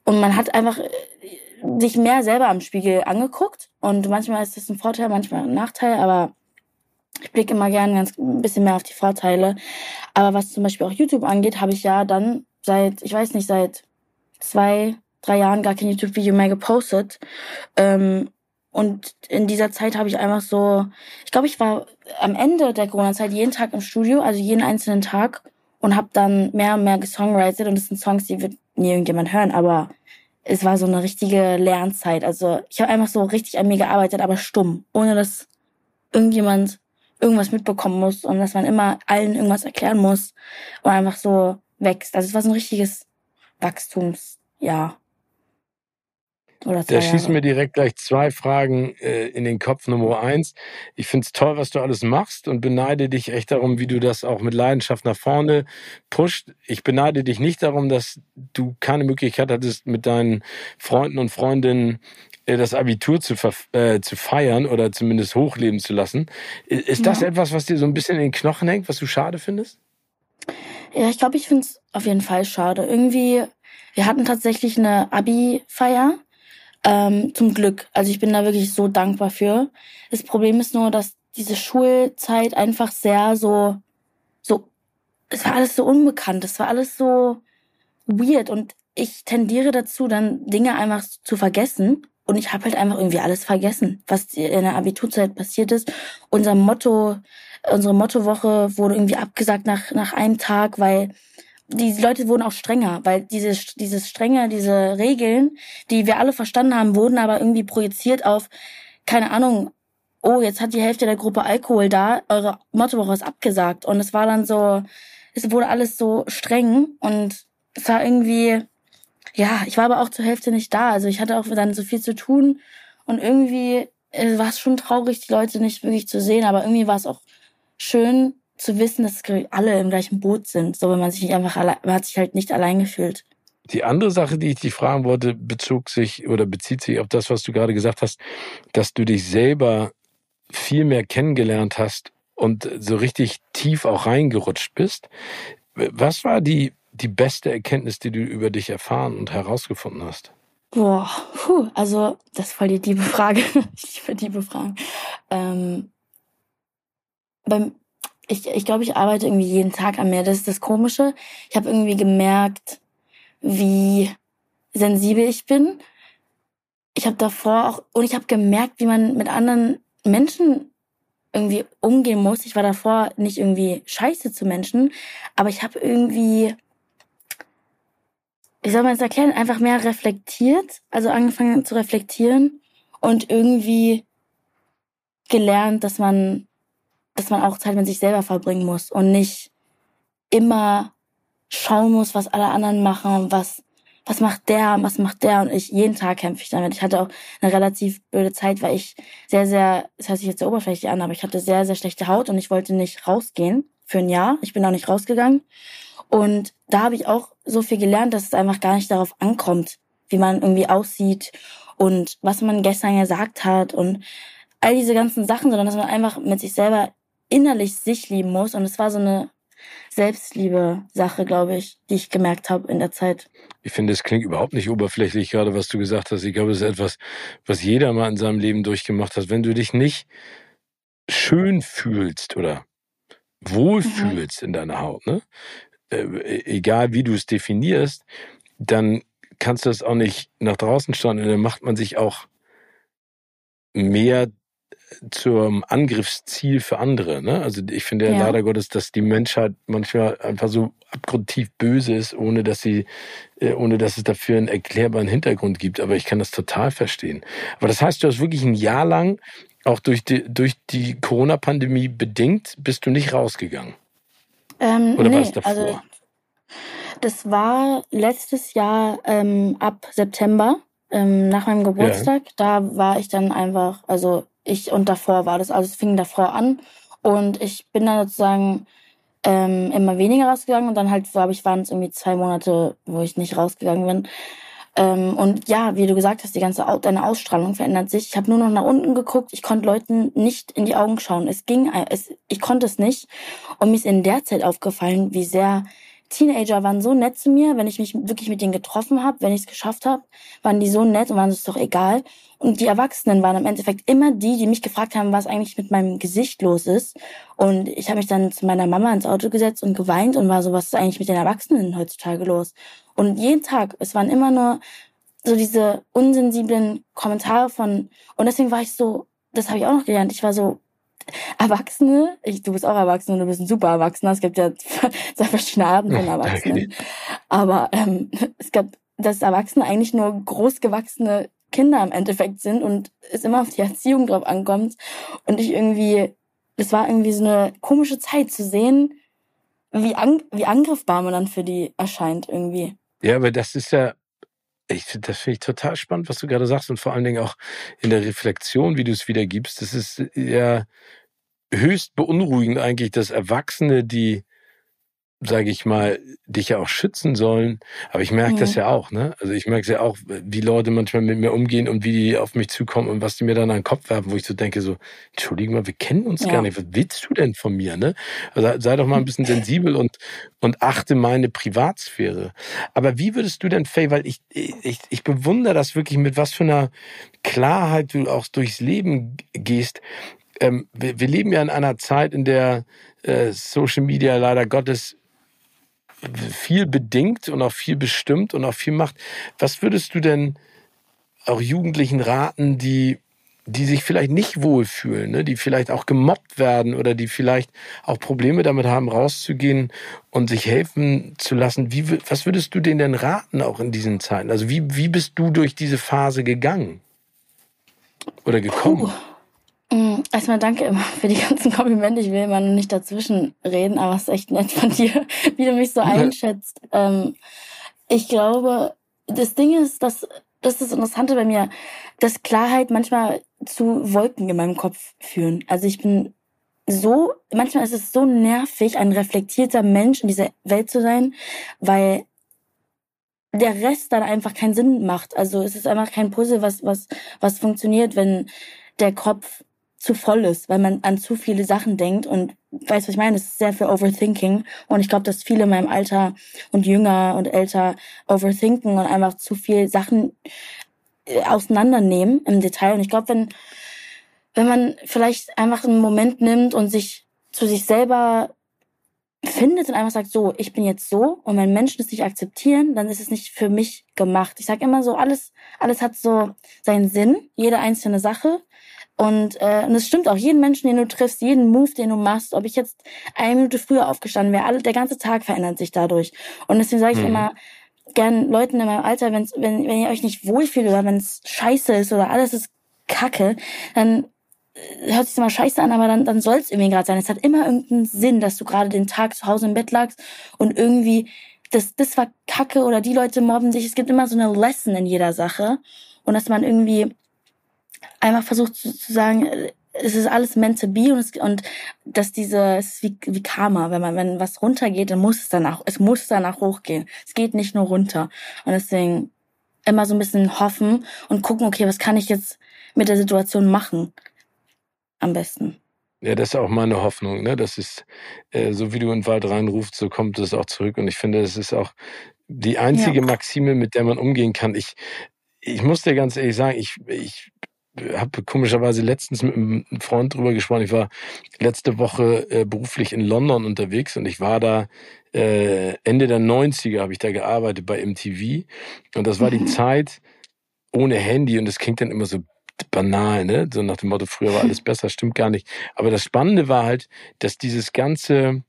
Und man hat einfach äh, sich mehr selber am Spiegel angeguckt. Und manchmal ist das ein Vorteil, manchmal ein Nachteil, aber ich blicke immer gerne ganz ein bisschen mehr auf die Vorteile. Aber was zum Beispiel auch YouTube angeht, habe ich ja dann seit, ich weiß nicht, seit zwei, drei Jahren gar kein YouTube-Video mehr gepostet. Ähm, und in dieser Zeit habe ich einfach so, ich glaube, ich war am Ende der Corona-Zeit jeden Tag im Studio, also jeden einzelnen Tag und habe dann mehr und mehr gesongwritet und das sind Songs, die wird nie irgendjemand hören, aber es war so eine richtige Lernzeit. Also ich habe einfach so richtig an mir gearbeitet, aber stumm, ohne dass irgendjemand irgendwas mitbekommen muss und dass man immer allen irgendwas erklären muss und einfach so wächst. Also es war so ein richtiges Wachstumsjahr. Oder da schießen mir direkt gleich zwei Fragen äh, in den Kopf. Nummer eins, ich finde es toll, was du alles machst und beneide dich echt darum, wie du das auch mit Leidenschaft nach vorne pusht. Ich beneide dich nicht darum, dass du keine Möglichkeit hattest, mit deinen Freunden und Freundinnen äh, das Abitur zu, äh, zu feiern oder zumindest hochleben zu lassen. Ist das ja. etwas, was dir so ein bisschen in den Knochen hängt, was du schade findest? Ja, ich glaube, ich finde es auf jeden Fall schade. Irgendwie, wir hatten tatsächlich eine Abi-Feier ähm, zum Glück. Also ich bin da wirklich so dankbar für. Das Problem ist nur, dass diese Schulzeit einfach sehr so, so, es war alles so unbekannt, es war alles so weird und ich tendiere dazu, dann Dinge einfach zu vergessen. Und ich habe halt einfach irgendwie alles vergessen, was in der Abiturzeit passiert ist. Unser Motto, unsere Mottowoche wurde irgendwie abgesagt nach, nach einem Tag, weil die Leute wurden auch strenger, weil diese, dieses strenge, diese Regeln, die wir alle verstanden haben, wurden aber irgendwie projiziert auf, keine Ahnung, oh, jetzt hat die Hälfte der Gruppe Alkohol da, eure Mottowoche ist abgesagt. Und es war dann so, es wurde alles so streng und es war irgendwie, ja, ich war aber auch zur Hälfte nicht da. Also ich hatte auch dann so viel zu tun und irgendwie äh, war es schon traurig, die Leute nicht wirklich zu sehen, aber irgendwie war es auch schön zu wissen, dass alle im gleichen Boot sind, so wenn man sich nicht einfach allein, man hat sich halt nicht allein gefühlt. Die andere Sache, die ich dich fragen wollte, bezog sich oder bezieht sich auf das, was du gerade gesagt hast, dass du dich selber viel mehr kennengelernt hast und so richtig tief auch reingerutscht bist. Was war die, die beste Erkenntnis, die du über dich erfahren und herausgefunden hast? Boah, puh, also das ist voll die liebe Frage. *laughs* ich liebe liebe Fragen. Ähm, beim, ich, ich glaube, ich arbeite irgendwie jeden Tag an mir. Das ist das Komische. Ich habe irgendwie gemerkt, wie sensibel ich bin. Ich habe davor auch und ich habe gemerkt, wie man mit anderen Menschen irgendwie umgehen muss. Ich war davor nicht irgendwie scheiße zu Menschen, aber ich habe irgendwie, wie soll man es erklären, einfach mehr reflektiert, also angefangen zu reflektieren und irgendwie gelernt, dass man, dass man auch Zeit mit sich selber verbringen muss und nicht immer schauen muss, was alle anderen machen, was was macht der, was macht der und ich, jeden Tag kämpfe ich damit. Ich hatte auch eine relativ blöde Zeit, weil ich sehr, sehr, das heißt ich jetzt sehr oberflächlich an, aber ich hatte sehr, sehr schlechte Haut und ich wollte nicht rausgehen für ein Jahr. Ich bin auch nicht rausgegangen. Und da habe ich auch so viel gelernt, dass es einfach gar nicht darauf ankommt, wie man irgendwie aussieht und was man gestern gesagt hat und all diese ganzen Sachen, sondern dass man einfach mit sich selber innerlich sich lieben muss. Und es war so eine Selbstliebe-Sache, glaube ich, die ich gemerkt habe in der Zeit. Ich finde, es klingt überhaupt nicht oberflächlich, gerade was du gesagt hast. Ich glaube, es ist etwas, was jeder mal in seinem Leben durchgemacht hat. Wenn du dich nicht schön fühlst oder wohlfühlst mhm. in deiner Haut, ne? Äh, egal wie du es definierst, dann kannst du das auch nicht nach draußen schauen und dann macht man sich auch mehr zum Angriffsziel für andere. Ne? Also ich finde ja, leider Gottes, dass die Menschheit manchmal einfach so abgrundtief böse ist, ohne dass sie, äh, ohne dass es dafür einen erklärbaren Hintergrund gibt. Aber ich kann das total verstehen. Aber das heißt, du hast wirklich ein Jahr lang, auch durch die, durch die Corona-Pandemie bedingt, bist du nicht rausgegangen. Ähm, Oder nee, war es davor? Also, das war letztes Jahr ähm, ab September ähm, nach meinem Geburtstag. Ja. Da war ich dann einfach, also ich und davor war das. Also es fing davor an und ich bin dann sozusagen ähm, immer weniger rausgegangen und dann halt, glaube ich, waren es irgendwie zwei Monate, wo ich nicht rausgegangen bin. Ähm, und ja, wie du gesagt hast, die ganze deine Ausstrahlung verändert sich. Ich habe nur noch nach unten geguckt. Ich konnte Leuten nicht in die Augen schauen. Es ging, es, ich konnte es nicht. Und mir ist in der Zeit aufgefallen, wie sehr Teenager waren so nett zu mir, wenn ich mich wirklich mit denen getroffen habe, wenn ich es geschafft habe, waren die so nett und waren es doch egal. Und die Erwachsenen waren im Endeffekt immer die, die mich gefragt haben, was eigentlich mit meinem Gesicht los ist. Und ich habe mich dann zu meiner Mama ins Auto gesetzt und geweint und war so, was ist eigentlich mit den Erwachsenen heutzutage los? Und jeden Tag, es waren immer nur so diese unsensiblen Kommentare von, und deswegen war ich so, das habe ich auch noch gelernt, ich war so, Erwachsene, ich, du bist auch Erwachsene, du bist ein super Erwachsener. Es gibt ja *laughs* zwei verschiedene Arten von *laughs* Erwachsenen. Aber ähm, es gab, dass Erwachsene eigentlich nur großgewachsene Kinder im Endeffekt sind und es immer auf die Erziehung drauf ankommt. Und ich irgendwie, das war irgendwie so eine komische Zeit zu sehen, wie, an, wie angriffbar man dann für die erscheint irgendwie. Ja, aber das ist ja, ich, das finde ich total spannend, was du gerade sagst und vor allen Dingen auch in der Reflexion, wie du es wiedergibst. Das ist ja höchst beunruhigend eigentlich, dass Erwachsene, die sage ich mal, dich ja auch schützen sollen. Aber ich merke mhm. das ja auch, ne? Also ich merke es ja auch, wie Leute manchmal mit mir umgehen und wie die auf mich zukommen und was die mir dann an den Kopf werfen, wo ich so denke, so, entschuldige mal, wir kennen uns ja. gar nicht. Was willst du denn von mir, ne? Also sei doch mal ein bisschen *laughs* sensibel und, und achte meine Privatsphäre. Aber wie würdest du denn, Faye, weil ich, ich, ich bewundere das wirklich, mit was für einer Klarheit du auch durchs Leben gehst. Ähm, wir, wir leben ja in einer Zeit, in der äh, Social Media leider Gottes viel bedingt und auch viel bestimmt und auch viel macht. Was würdest du denn auch Jugendlichen raten, die, die sich vielleicht nicht wohlfühlen, ne? die vielleicht auch gemobbt werden oder die vielleicht auch Probleme damit haben, rauszugehen und sich helfen zu lassen? Wie, was würdest du denen denn raten, auch in diesen Zeiten? Also wie, wie bist du durch diese Phase gegangen oder gekommen? Puh. Mm, erstmal danke immer für die ganzen Komplimente. Ich will immer noch nicht dazwischen reden, aber es ist echt nett von dir, *laughs* wie du mich so einschätzt. Ähm, ich glaube, das Ding ist, dass das ist das Interessante bei mir, dass Klarheit manchmal zu Wolken in meinem Kopf führen. Also ich bin so, manchmal ist es so nervig, ein reflektierter Mensch in dieser Welt zu sein, weil der Rest dann einfach keinen Sinn macht. Also es ist einfach kein Puzzle, was, was, was funktioniert, wenn der Kopf zu voll ist, weil man an zu viele Sachen denkt und weißt, was ich meine, es ist sehr viel Overthinking und ich glaube, dass viele in meinem Alter und jünger und älter overthinken und einfach zu viel Sachen äh, auseinandernehmen im Detail und ich glaube, wenn wenn man vielleicht einfach einen Moment nimmt und sich zu sich selber findet und einfach sagt, so, ich bin jetzt so und wenn Menschen es nicht akzeptieren, dann ist es nicht für mich gemacht. Ich sage immer so, alles, alles hat so seinen Sinn, jede einzelne Sache. Und, äh, und es stimmt auch, jeden Menschen, den du triffst, jeden Move, den du machst, ob ich jetzt eine Minute früher aufgestanden wäre, alle, der ganze Tag verändert sich dadurch. Und deswegen sage ich mhm. immer gern Leuten in meinem Alter, wenn's, wenn, wenn ihr euch nicht wohlfühlt oder wenn es scheiße ist oder alles ist kacke, dann hört sich immer scheiße an, aber dann, dann soll es irgendwie gerade sein. Es hat immer irgendeinen Sinn, dass du gerade den Tag zu Hause im Bett lagst und irgendwie das, das war Kacke oder die Leute mobben dich. Es gibt immer so eine Lesson in jeder Sache und dass man irgendwie einfach versucht zu, zu sagen, es ist alles meant to be und, es, und dass diese, es ist wie, wie Karma, wenn man, wenn was runtergeht, dann muss es danach, es muss danach hochgehen. Es geht nicht nur runter. Und deswegen immer so ein bisschen hoffen und gucken, okay, was kann ich jetzt mit der Situation machen? am besten. Ja, das ist auch meine Hoffnung, ne? Das ist, äh, so wie du in den Wald reinrufst, so kommt es auch zurück. Und ich finde, das ist auch die einzige ja. Maxime, mit der man umgehen kann. Ich, ich muss dir ganz ehrlich sagen, ich, ich habe komischerweise letztens mit einem Freund drüber gesprochen. Ich war letzte Woche äh, beruflich in London unterwegs und ich war da äh, Ende der 90er habe ich da gearbeitet bei MTV und das war die mhm. Zeit ohne Handy und das klingt dann immer so banal, ne? So nach dem Motto, früher war alles *laughs* besser, stimmt gar nicht. Aber das Spannende war halt, dass dieses ganze,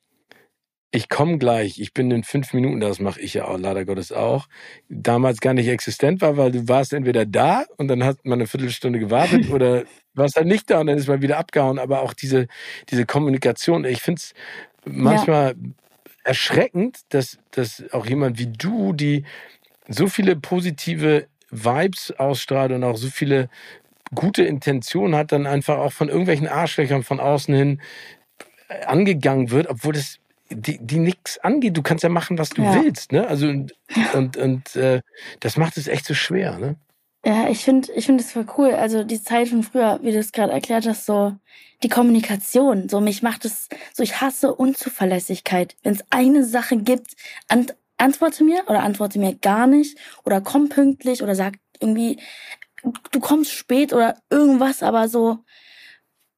ich komme gleich, ich bin in fünf Minuten, das mache ich ja auch, leider Gottes auch, damals gar nicht existent war, weil du warst entweder da und dann hat man eine Viertelstunde gewartet *laughs* oder warst halt nicht da und dann ist man wieder abgehauen. Aber auch diese, diese Kommunikation, ich finde es manchmal ja. erschreckend, dass, dass auch jemand wie du, die so viele positive Vibes ausstrahlt und auch so viele gute Intention hat, dann einfach auch von irgendwelchen Arschlöchern von außen hin angegangen wird, obwohl das die, die nichts angeht. Du kannst ja machen, was du ja. willst, ne? Also und und, und äh, das macht es echt so schwer, ne? Ja, ich finde, ich finde es voll cool. Also die Zeit von früher, wie du es gerade erklärt hast, so die Kommunikation. So mich macht es, so ich hasse Unzuverlässigkeit. Wenn es eine Sache gibt, ant, antworte mir oder antworte mir gar nicht oder komm pünktlich oder sag irgendwie du kommst spät oder irgendwas, aber so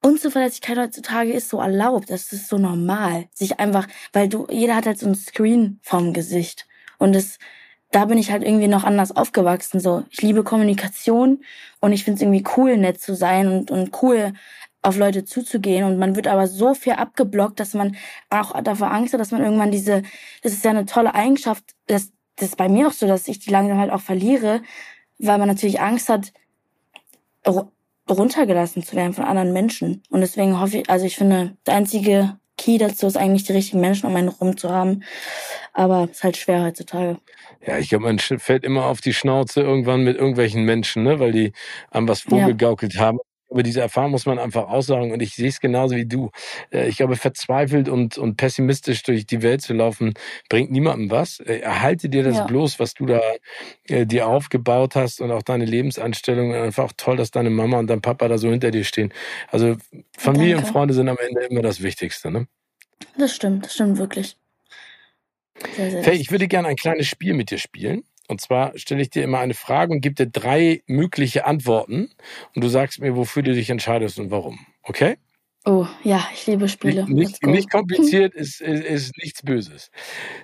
Unzuverlässigkeit heutzutage ist so erlaubt, das ist so normal. Sich einfach, weil du, jeder hat halt so ein Screen vom Gesicht. Und das, da bin ich halt irgendwie noch anders aufgewachsen. So, ich liebe Kommunikation und ich finde es irgendwie cool, nett zu sein und, und cool, auf Leute zuzugehen. Und man wird aber so viel abgeblockt, dass man auch davor Angst hat, dass man irgendwann diese, das ist ja eine tolle Eigenschaft, das, das ist bei mir auch so, dass ich die langsam halt auch verliere, weil man natürlich Angst hat, runtergelassen zu werden von anderen Menschen. Und deswegen hoffe ich, also ich finde, der einzige Key dazu ist eigentlich die richtigen Menschen um einen rum zu haben. Aber es ist halt schwer heutzutage. Ja, ich glaube, man fällt immer auf die Schnauze irgendwann mit irgendwelchen Menschen, ne, weil die einem was vorgegaukelt ja. haben über diese Erfahrung muss man einfach aussagen und ich sehe es genauso wie du. Äh, ich glaube, verzweifelt und, und pessimistisch durch die Welt zu laufen, bringt niemandem was. Äh, erhalte dir das ja. bloß, was du da äh, dir aufgebaut hast und auch deine Lebenseinstellung. Einfach auch toll, dass deine Mama und dein Papa da so hinter dir stehen. Also Familie Danke. und Freunde sind am Ende immer das Wichtigste. Ne? Das stimmt, das stimmt wirklich. Sehr, sehr Faye, ich würde gerne ein kleines Spiel mit dir spielen. Und zwar stelle ich dir immer eine Frage und gebe dir drei mögliche Antworten und du sagst mir, wofür du dich entscheidest und warum. Okay? Oh, ja, ich liebe Spiele. Nicht, nicht kompliziert, *laughs* ist, ist, ist, nichts Böses.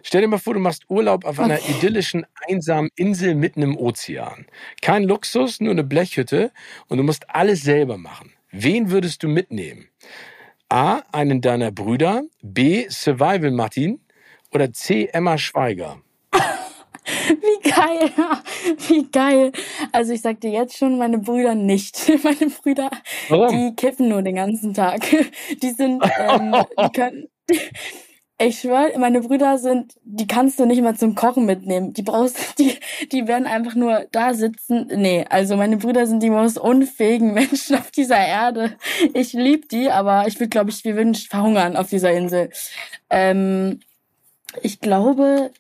Stell dir mal vor, du machst Urlaub auf einer okay. idyllischen, einsamen Insel mitten im Ozean. Kein Luxus, nur eine Blechhütte und du musst alles selber machen. Wen würdest du mitnehmen? A, einen deiner Brüder, B, Survival Martin oder C, Emma Schweiger? *laughs* *laughs* Wie geil, *laughs* wie geil. Also ich sag dir jetzt schon, meine Brüder nicht. *laughs* Meine Brüder, Warum? die kiffen nur den ganzen Tag. Die sind, ähm, die können, ich schwör, meine Brüder sind, die kannst du nicht mal zum Kochen mitnehmen. Die brauchst, die, die werden einfach nur da sitzen. Nee, also meine Brüder sind die most unfähigen Menschen auf dieser Erde. Ich lieb die, aber ich würde, glaube ich, wir würden verhungern auf dieser Insel. Ähm, ich glaube,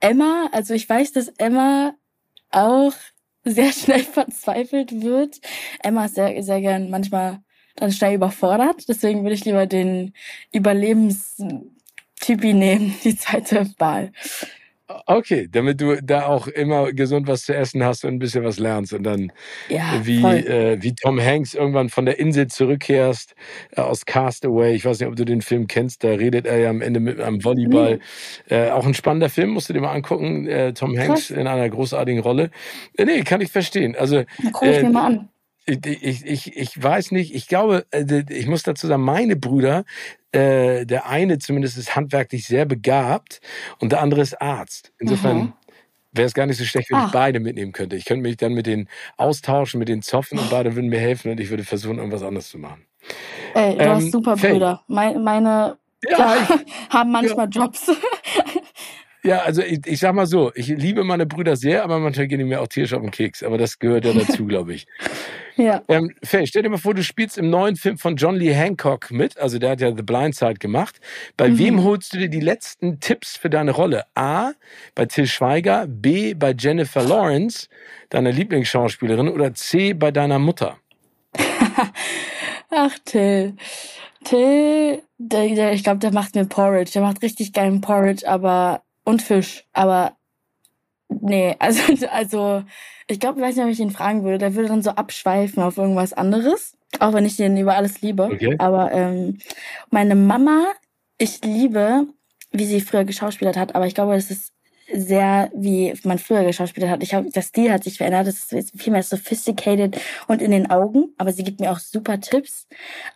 Emma, also ich weiß, dass Emma auch sehr *laughs* schnell verzweifelt wird. Emma ist sehr, sehr gern manchmal dann schnell überfordert. Deswegen würde ich lieber den Überlebenstypi nehmen, die zweite Wahl. Okay, damit du da auch immer gesund was zu essen hast und ein bisschen was lernst und dann ja, wie, äh, wie Tom Hanks irgendwann von der Insel zurückkehrst äh, aus Castaway. Ich weiß nicht, ob du den Film kennst, da redet er ja am Ende mit einem Volleyball. Mhm. Äh, auch ein spannender Film, musst du dir mal angucken. Äh, Tom Hanks Krass. in einer großartigen Rolle. Äh, nee, kann ich verstehen. Also, dann guck ich äh, mir mal an ich, ich, ich weiß nicht, ich glaube, äh, ich muss dazu sagen, meine Brüder, äh, der eine zumindest ist handwerklich sehr begabt und der andere ist Arzt. Insofern mhm. wäre es gar nicht so schlecht, wenn Ach. ich beide mitnehmen könnte. Ich könnte mich dann mit denen austauschen, mit den Zoffen und beide würden mir helfen und ich würde versuchen, irgendwas anderes zu machen. Ey, du ähm, hast super Brüder. Meine, meine ja, *laughs* ich, haben manchmal ja. Jobs. *laughs* Ja, also ich, ich sag mal so, ich liebe meine Brüder sehr, aber manchmal gehen die mir auch tierisch auf den Keks. Aber das gehört ja dazu, glaube ich. Ja. Ähm, Faye, stell dir mal vor, du spielst im neuen Film von John Lee Hancock mit. Also der hat ja The Blind Side gemacht. Bei mhm. wem holst du dir die letzten Tipps für deine Rolle? A, bei Till Schweiger, B, bei Jennifer Lawrence, deiner Lieblingsschauspielerin, oder C, bei deiner Mutter? Ach, Till. Till, der, der, ich glaube, der macht mir Porridge. Der macht richtig geilen Porridge, aber und Fisch. Aber nee, *laughs* also, also ich glaube, ich weiß nicht, ob ich ihn fragen würde. Der würde dann so abschweifen auf irgendwas anderes. Auch wenn ich den über alles liebe. Okay. Aber ähm, meine Mama, ich liebe, wie sie früher geschauspielert hat, aber ich glaube, das ist sehr, wie man früher geschauspielert hat. Ich habe, der Stil hat sich verändert. Es ist viel mehr sophisticated und in den Augen. Aber sie gibt mir auch super Tipps.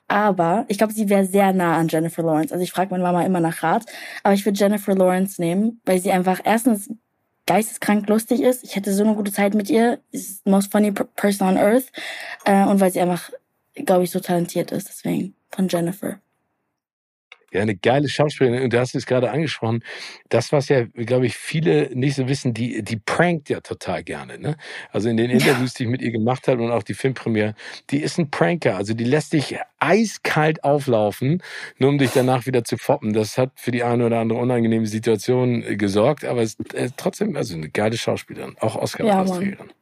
Aber ich glaube, sie wäre sehr nah an Jennifer Lawrence. Also ich frage meine Mama immer nach Rat. Aber ich würde Jennifer Lawrence nehmen, weil sie einfach erstens geisteskrank lustig ist. Ich hätte so eine gute Zeit mit ihr. Ist the most funny person on earth. Äh, und weil sie einfach, glaube ich, so talentiert ist. Deswegen von Jennifer. Ja, eine geile Schauspielerin. Und du hast es gerade angesprochen. Das, was ja, glaube ich, viele nicht so wissen, die, die prankt ja total gerne. Ne? Also in den Interviews, die ich mit ihr gemacht habe und auch die Filmpremiere, die ist ein Pranker. Also die lässt dich eiskalt auflaufen, nur um dich danach wieder zu foppen. Das hat für die eine oder andere unangenehme Situation äh, gesorgt, aber es ist äh, trotzdem also eine geile Schauspielerin, auch Oscar-Preisträgerin. Ja,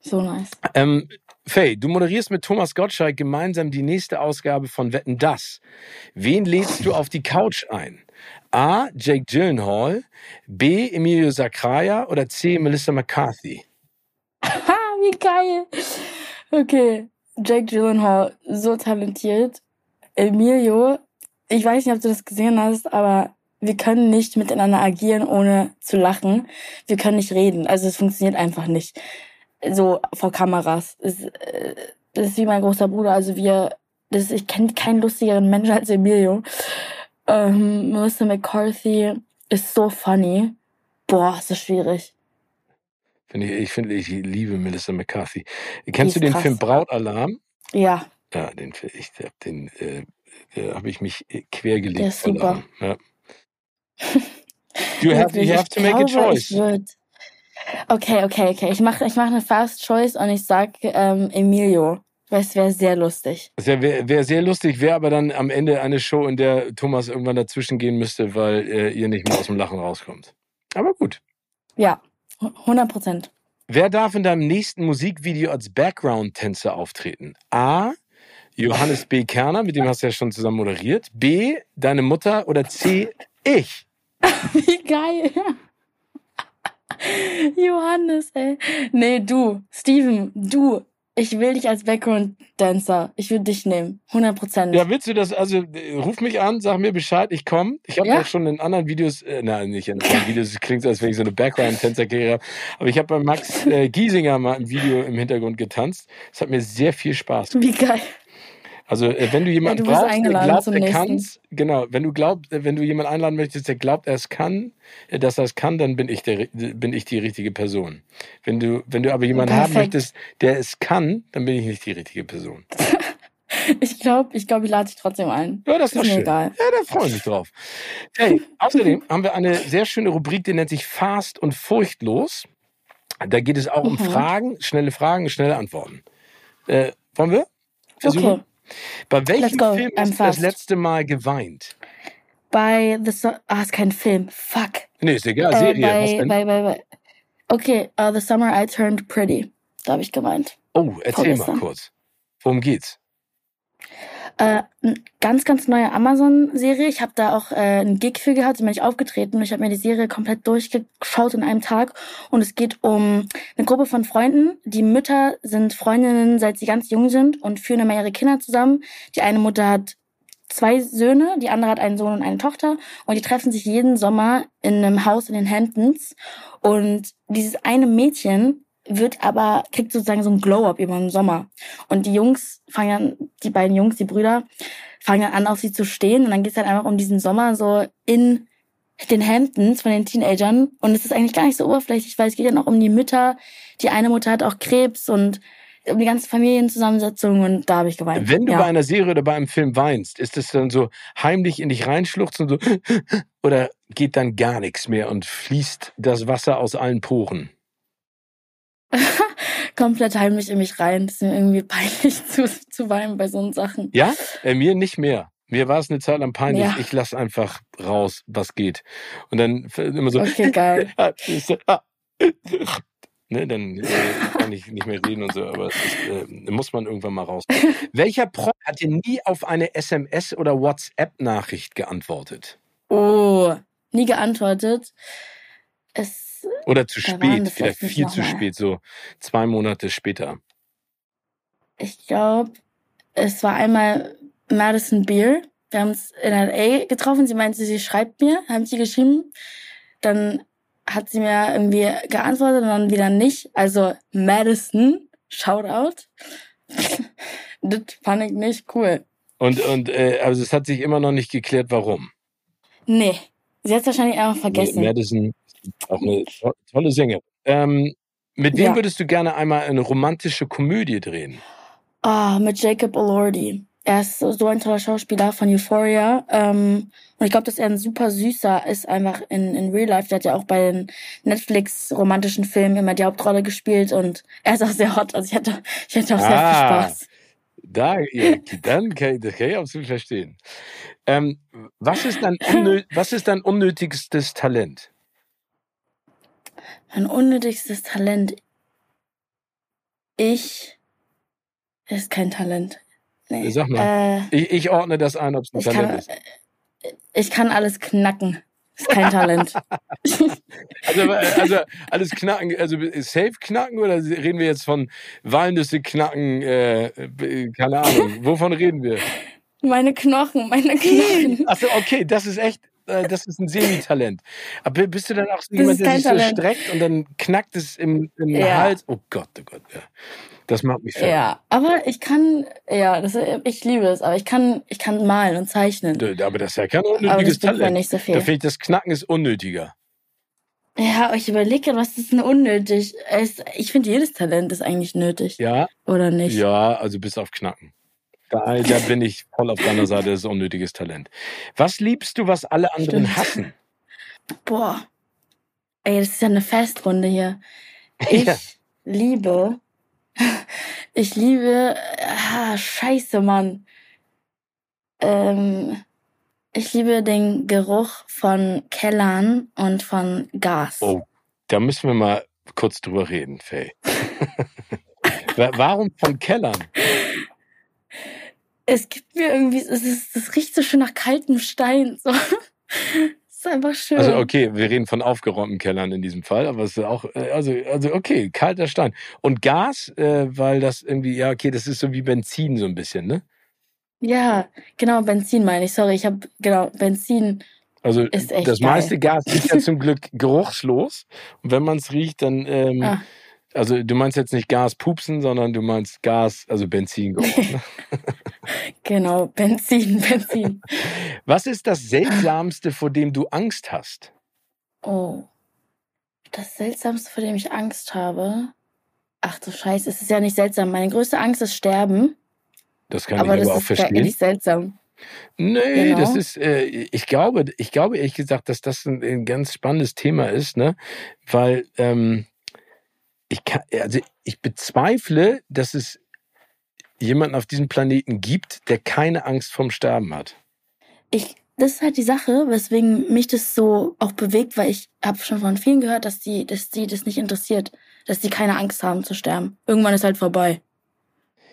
so nice. Ähm, Faye, du moderierst mit Thomas Gottschalk gemeinsam die nächste Ausgabe von Wetten Das. Wen lädst du auf die Couch ein? A. Jake Gyllenhaal, B. Emilio Sacraia oder C. Melissa McCarthy? Wie geil. Okay, Jake Gyllenhaal, so talentiert. Emilio, ich weiß nicht, ob du das gesehen hast, aber wir können nicht miteinander agieren, ohne zu lachen. Wir können nicht reden. Also es funktioniert einfach nicht so vor Kameras. Das, äh, das ist wie mein großer Bruder. Also wir, das, ich kenne keinen lustigeren Menschen als Emilio. Ähm, Melissa McCarthy ist so funny. Boah, ist das schwierig. Find ich, ich finde, ich liebe Melissa McCarthy. Kennst du den krass. Film Brautalarm? Ja. Ja, den, ich, den äh, habe ich mich quergelegt. Der ist super. Ja. You have, you have to make a choice. Okay, okay, okay. Ich mache ich mach eine Fast Choice und ich sag ähm, Emilio. Weil es wäre sehr lustig. Es wäre wär sehr lustig, wäre aber dann am Ende eine Show, in der Thomas irgendwann dazwischen gehen müsste, weil äh, ihr nicht mehr aus dem Lachen rauskommt. Aber gut. Ja, 100 Prozent. Wer darf in deinem nächsten Musikvideo als Background-Tänzer auftreten? A. Johannes B. Kerner, mit dem hast du ja schon zusammen moderiert. B. Deine Mutter oder C. Ich. *laughs* Wie geil. *laughs* Johannes, ey. Nee, du. Steven, du. Ich will dich als Background-Dancer. Ich will dich nehmen. 100 Prozent. Ja, willst du das? Also, ruf mich an, sag mir Bescheid, ich komme. Ich habe ja? auch schon in anderen Videos, äh, nein, nicht in anderen Videos, es klingt so, als wenn ich so eine Background-Tänzer-Karriere habe. Aber ich habe bei Max äh, Giesinger mal ein Video im Hintergrund getanzt. Es hat mir sehr viel Spaß gemacht. Wie geil. Also äh, wenn du jemanden ja, brauchst, der glaubt, er kann genau, wenn du glaubst, äh, wenn du jemanden einladen möchtest, der glaubt, er es kann, äh, dass er es kann, dann bin ich der, bin ich die richtige Person. Wenn du, wenn du aber jemanden Perfekt. haben möchtest, der es kann, dann bin ich nicht die richtige Person. *laughs* ich glaube, ich glaube, ich lade dich trotzdem ein. Ja, das ist, ist mir schön. egal. Ja, da freue ich mich drauf. Hey, außerdem *laughs* haben wir eine sehr schöne Rubrik, die nennt sich Fast und Furchtlos. Da geht es auch mhm. um Fragen, schnelle Fragen, schnelle Antworten. Äh, wollen wir? Versuchen? Okay. Bei welchem Film hast du das letzte Mal geweint? Bei The so Ah, ist kein Film. Fuck. Nee, ist egal. Äh, Serie. Bei, Was denn? Bei, bei, bei. Okay, uh, The Summer I Turned Pretty. Da habe ich geweint. Oh, erzähl Vorgestern. mal kurz. Worum geht's? Äh, ganz, ganz neue Amazon-Serie. Ich habe da auch äh, einen Gig für gehabt, bin ich aufgetreten und ich habe mir die Serie komplett durchgeschaut in einem Tag. Und es geht um eine Gruppe von Freunden. Die Mütter sind Freundinnen, seit sie ganz jung sind und führen immer ihre Kinder zusammen. Die eine Mutter hat zwei Söhne, die andere hat einen Sohn und eine Tochter und die treffen sich jeden Sommer in einem Haus in den Hamptons und dieses eine Mädchen wird aber, kriegt sozusagen so ein Glow-Up über den Sommer. Und die Jungs fangen dann, die beiden Jungs, die Brüder, fangen dann an, auf sie zu stehen. Und dann geht es halt einfach um diesen Sommer so in den Hamptons von den Teenagern. Und es ist eigentlich gar nicht so oberflächlich, weil es geht dann auch um die Mütter. Die eine Mutter hat auch Krebs und um die ganze Familienzusammensetzung und da habe ich geweint. Wenn du ja. bei einer Serie oder bei einem Film weinst, ist es dann so heimlich in dich reinschluchzen so *laughs* oder geht dann gar nichts mehr und fließt das Wasser aus allen Poren? *laughs* komplett heimlich in mich rein. Das ist mir irgendwie *laughs* peinlich zu, zu weinen bei so Sachen. Ja, äh, mir nicht mehr. Mir war es eine Zeit lang peinlich. Ja. Ich lasse einfach raus, was geht. Und dann immer so. Okay, geil. *laughs* ne, dann äh, kann ich nicht mehr reden und so, aber das äh, muss man irgendwann mal raus. Welcher Pro hat dir nie auf eine SMS oder WhatsApp-Nachricht geantwortet? Oh, nie geantwortet. Es oder zu spät, vielleicht viel zu spät, so zwei Monate später. Ich glaube, es war einmal Madison Beer. Wir haben uns in LA getroffen. Sie meinte, sie schreibt mir, haben sie geschrieben. Dann hat sie mir irgendwie geantwortet und dann wieder nicht. Also Madison, Shoutout. *laughs* das fand ich nicht cool. Und, und äh, also es hat sich immer noch nicht geklärt, warum. Nee. Sie hat es wahrscheinlich einfach vergessen. Nee, Madison auch eine tolle Sängerin. Ähm, mit wem ja. würdest du gerne einmal eine romantische Komödie drehen? Ah, mit Jacob Elordi. Er ist so ein toller Schauspieler von Euphoria. Ähm, und ich glaube, dass er ein super süßer ist, einfach in, in Real Life. Der hat ja auch bei den Netflix-romantischen Filmen immer die Hauptrolle gespielt und er ist auch sehr hot. Also ich hätte, ich hätte auch sehr ah, viel Spaß. Da, ja, dann kann ich, das kann ich absolut verstehen. Ähm, was, ist dein was ist dein unnötigstes Talent? Mein unnötigstes Talent. Ich ist kein Talent. Nee. Sag mal. Äh, ich, ich, ordne das ein, ob es ein Talent kann, ist. Ich kann alles knacken. Ist kein Talent. *laughs* also, also alles knacken, also safe knacken oder reden wir jetzt von Walnüsse knacken, äh, keine Ahnung, wovon reden wir? Meine Knochen, meine Knochen. Achso, okay, das ist echt, äh, das ist ein Semi-Talent. Aber bist du dann auch so jemand, der sich Talent. so streckt und dann knackt es im, im ja. Hals? Oh Gott, oh Gott, ja. Das macht mich fertig. Ja, aber ich kann, ja, das, ich liebe es, aber ich kann, ich kann malen und zeichnen. Aber das ist ja kein unnötiges Talent. Nicht so viel. Da finde ich, das Knacken ist unnötiger. Ja, aber ich überlege, was ist denn unnötig? Ich finde, jedes Talent ist eigentlich nötig. Ja. Oder nicht? Ja, also bis auf Knacken. Da, da bin ich voll auf deiner Seite, das ist unnötiges Talent. Was liebst du, was alle anderen Stimmt. hassen? Boah. Ey, das ist ja eine Festrunde hier. *laughs* Ich ja. liebe, *laughs* ich liebe, ah, scheiße, Mann. Ähm, ich liebe den Geruch von Kellern und von Gas. Oh, da müssen wir mal kurz drüber reden, Faye. *laughs* Warum von Kellern? Es gibt mir irgendwie, es ist, das riecht so schön nach kaltem Stein. So. *laughs* ist einfach schön. Also okay, wir reden von aufgeräumten Kellern in diesem Fall, aber es ist auch, äh, also, also okay, kalter Stein. Und Gas, äh, weil das irgendwie, ja okay, das ist so wie Benzin so ein bisschen, ne? Ja, genau, Benzin meine ich. Sorry, ich habe, genau, Benzin also das geil. meiste Gas ist ja zum Glück *laughs* geruchslos. Und wenn man es riecht, dann ähm, ah. Also du meinst jetzt nicht Gas pupsen, sondern du meinst Gas, also Benzin. *laughs* Ne? Genau, Benzin, *laughs* Benzin. Was ist das Seltsamste, vor dem du Angst hast? Oh, das Seltsamste, vor dem ich Angst habe. Ach du Scheiße, es ist ja nicht seltsam. Meine größte Angst ist Sterben. Das kann aber ich aber auch verstehen. Aber das ist nicht seltsam. Nee, genau. das ist, äh, ich glaube, ich glaube ehrlich gesagt, dass das ein, ein ganz spannendes Thema ist, ne? Weil ähm, ich kann, also ich bezweifle, dass es jemanden auf diesem Planeten gibt, der keine Angst vorm Sterben hat. Ich, das ist halt die Sache, weswegen mich das so auch bewegt, weil ich habe schon von vielen gehört, dass die, dass die das nicht interessiert, dass die keine Angst haben zu sterben. Irgendwann ist halt vorbei.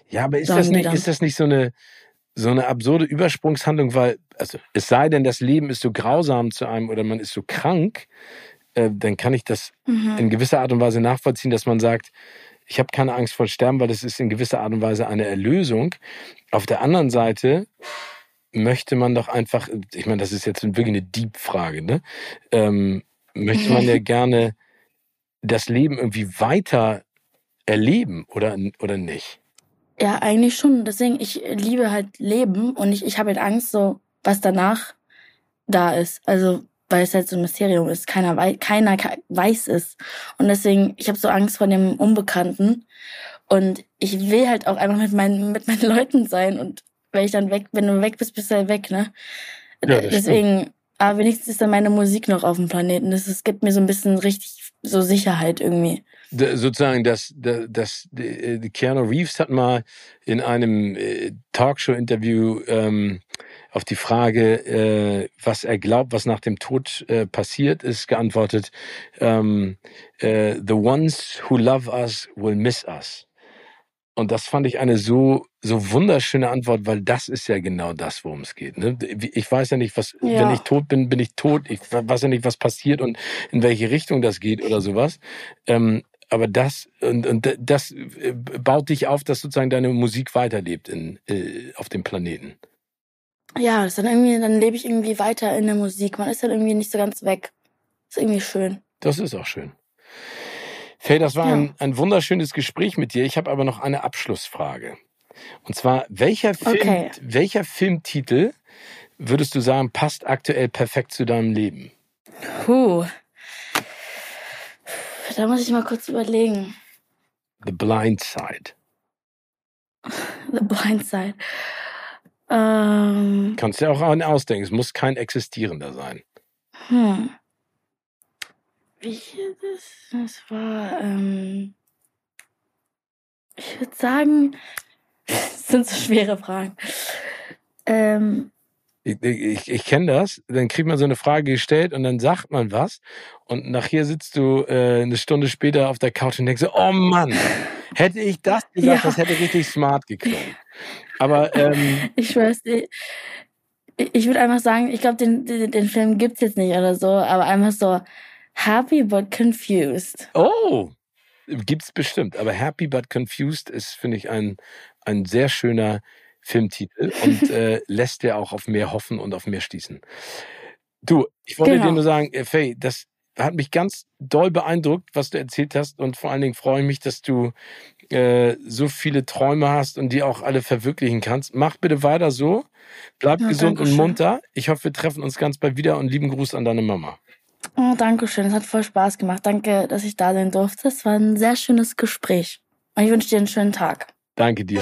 Ja, aber ist das nicht, ist das nicht so eine, so eine absurde Übersprungshandlung, weil, also es sei denn, das Leben ist so grausam zu einem oder man ist so krank, äh, dann kann ich das mhm. in gewisser Art und Weise nachvollziehen, dass man sagt, ich habe keine Angst vor Sterben, weil das ist in gewisser Art und Weise eine Erlösung. Auf der anderen Seite möchte man doch einfach, ich meine, das ist jetzt wirklich eine Deep-Frage, ne? Ähm, möchte man ja *laughs* gerne das Leben irgendwie weiter erleben oder, oder nicht? Ja, eigentlich schon. Deswegen, ich liebe halt Leben und ich, ich habe halt Angst, so was danach da ist. Also weil es halt so ein Mysterium ist. Keiner, wei keiner weiß es. Und deswegen, ich habe so Angst vor dem Unbekannten. Und ich will halt auch einfach mit meinen, mit meinen *laughs* Leuten sein. Und wenn ich dann weg, wenn du weg bist, bist du halt weg, ne? Ja, deswegen, stimmt. aber wenigstens ist dann meine Musik noch auf dem Planeten. Das, das gibt mir so ein bisschen richtig so Sicherheit irgendwie. Da, sozusagen, das, das, das, die, Keanu Reeves hat mal in einem äh, Talkshow-Interview ähm, auf die Frage, äh, was er glaubt, was nach dem Tod äh, passiert ist, geantwortet, ähm, äh, The ones who love us will miss us. Und das fand ich eine so, so wunderschöne Antwort, weil das ist ja genau das, worum es geht. Ne? Ich weiß ja nicht, was, ja. wenn ich tot bin, bin ich tot. Ich weiß ja nicht, was passiert und in welche Richtung das geht oder sowas. Ähm, aber das und, und das äh, baut dich auf, dass sozusagen deine Musik weiterlebt in, äh, auf dem Planeten ja, das dann irgendwie, dann lebe ich irgendwie weiter in der Musik. Man ist dann irgendwie nicht so ganz weg. Ist irgendwie schön. Das ist auch schön. Faye, das war ja. ein, ein wunderschönes Gespräch mit dir. Ich habe aber noch eine Abschlussfrage. Und zwar, welcher, Film, okay. welcher Filmtitel würdest du sagen, passt aktuell perfekt zu deinem Leben? Puh. Da muss ich mal kurz überlegen. The Blind Side. The Blind Side. Ähm, Kannst du auch einen ausdenken. Es muss kein existierender sein. Hm. Wie das? Das war, ähm, ich würde sagen, *laughs* das sind so schwere Fragen. Ähm, ich, ich, ich kenne das. Dann kriegt man so eine Frage gestellt und dann sagt man was. Und nachher sitzt du äh, eine Stunde später auf der Couch und denkst so, oh Mann, hätte ich das *laughs* gesagt, ja. das hätte richtig smart geklungen. Aber *laughs* ähm, ich weiß nicht. Ich würde einfach sagen, ich glaube, den, den, den Film gibt's jetzt nicht oder so, aber einfach so Happy but Confused. Oh, gibt's bestimmt. Aber Happy but Confused ist, finde ich, ein, ein sehr schöner Filmtitel und *laughs* äh, lässt ja auch auf mehr hoffen und auf mehr schließen. Du, ich wollte genau. dir nur sagen, äh, Faye, das hat mich ganz doll beeindruckt, was du erzählt hast und vor allen Dingen freue ich mich, dass du äh, so viele Träume hast und die auch alle verwirklichen kannst. Mach bitte weiter so. Bleib ja, gesund und munter. Ich hoffe, wir treffen uns ganz bald wieder und lieben Gruß an deine Mama. Oh, danke schön. Es hat voll Spaß gemacht. Danke, dass ich da sein durfte. Es war ein sehr schönes Gespräch. Und ich wünsche dir einen schönen Tag. Danke dir.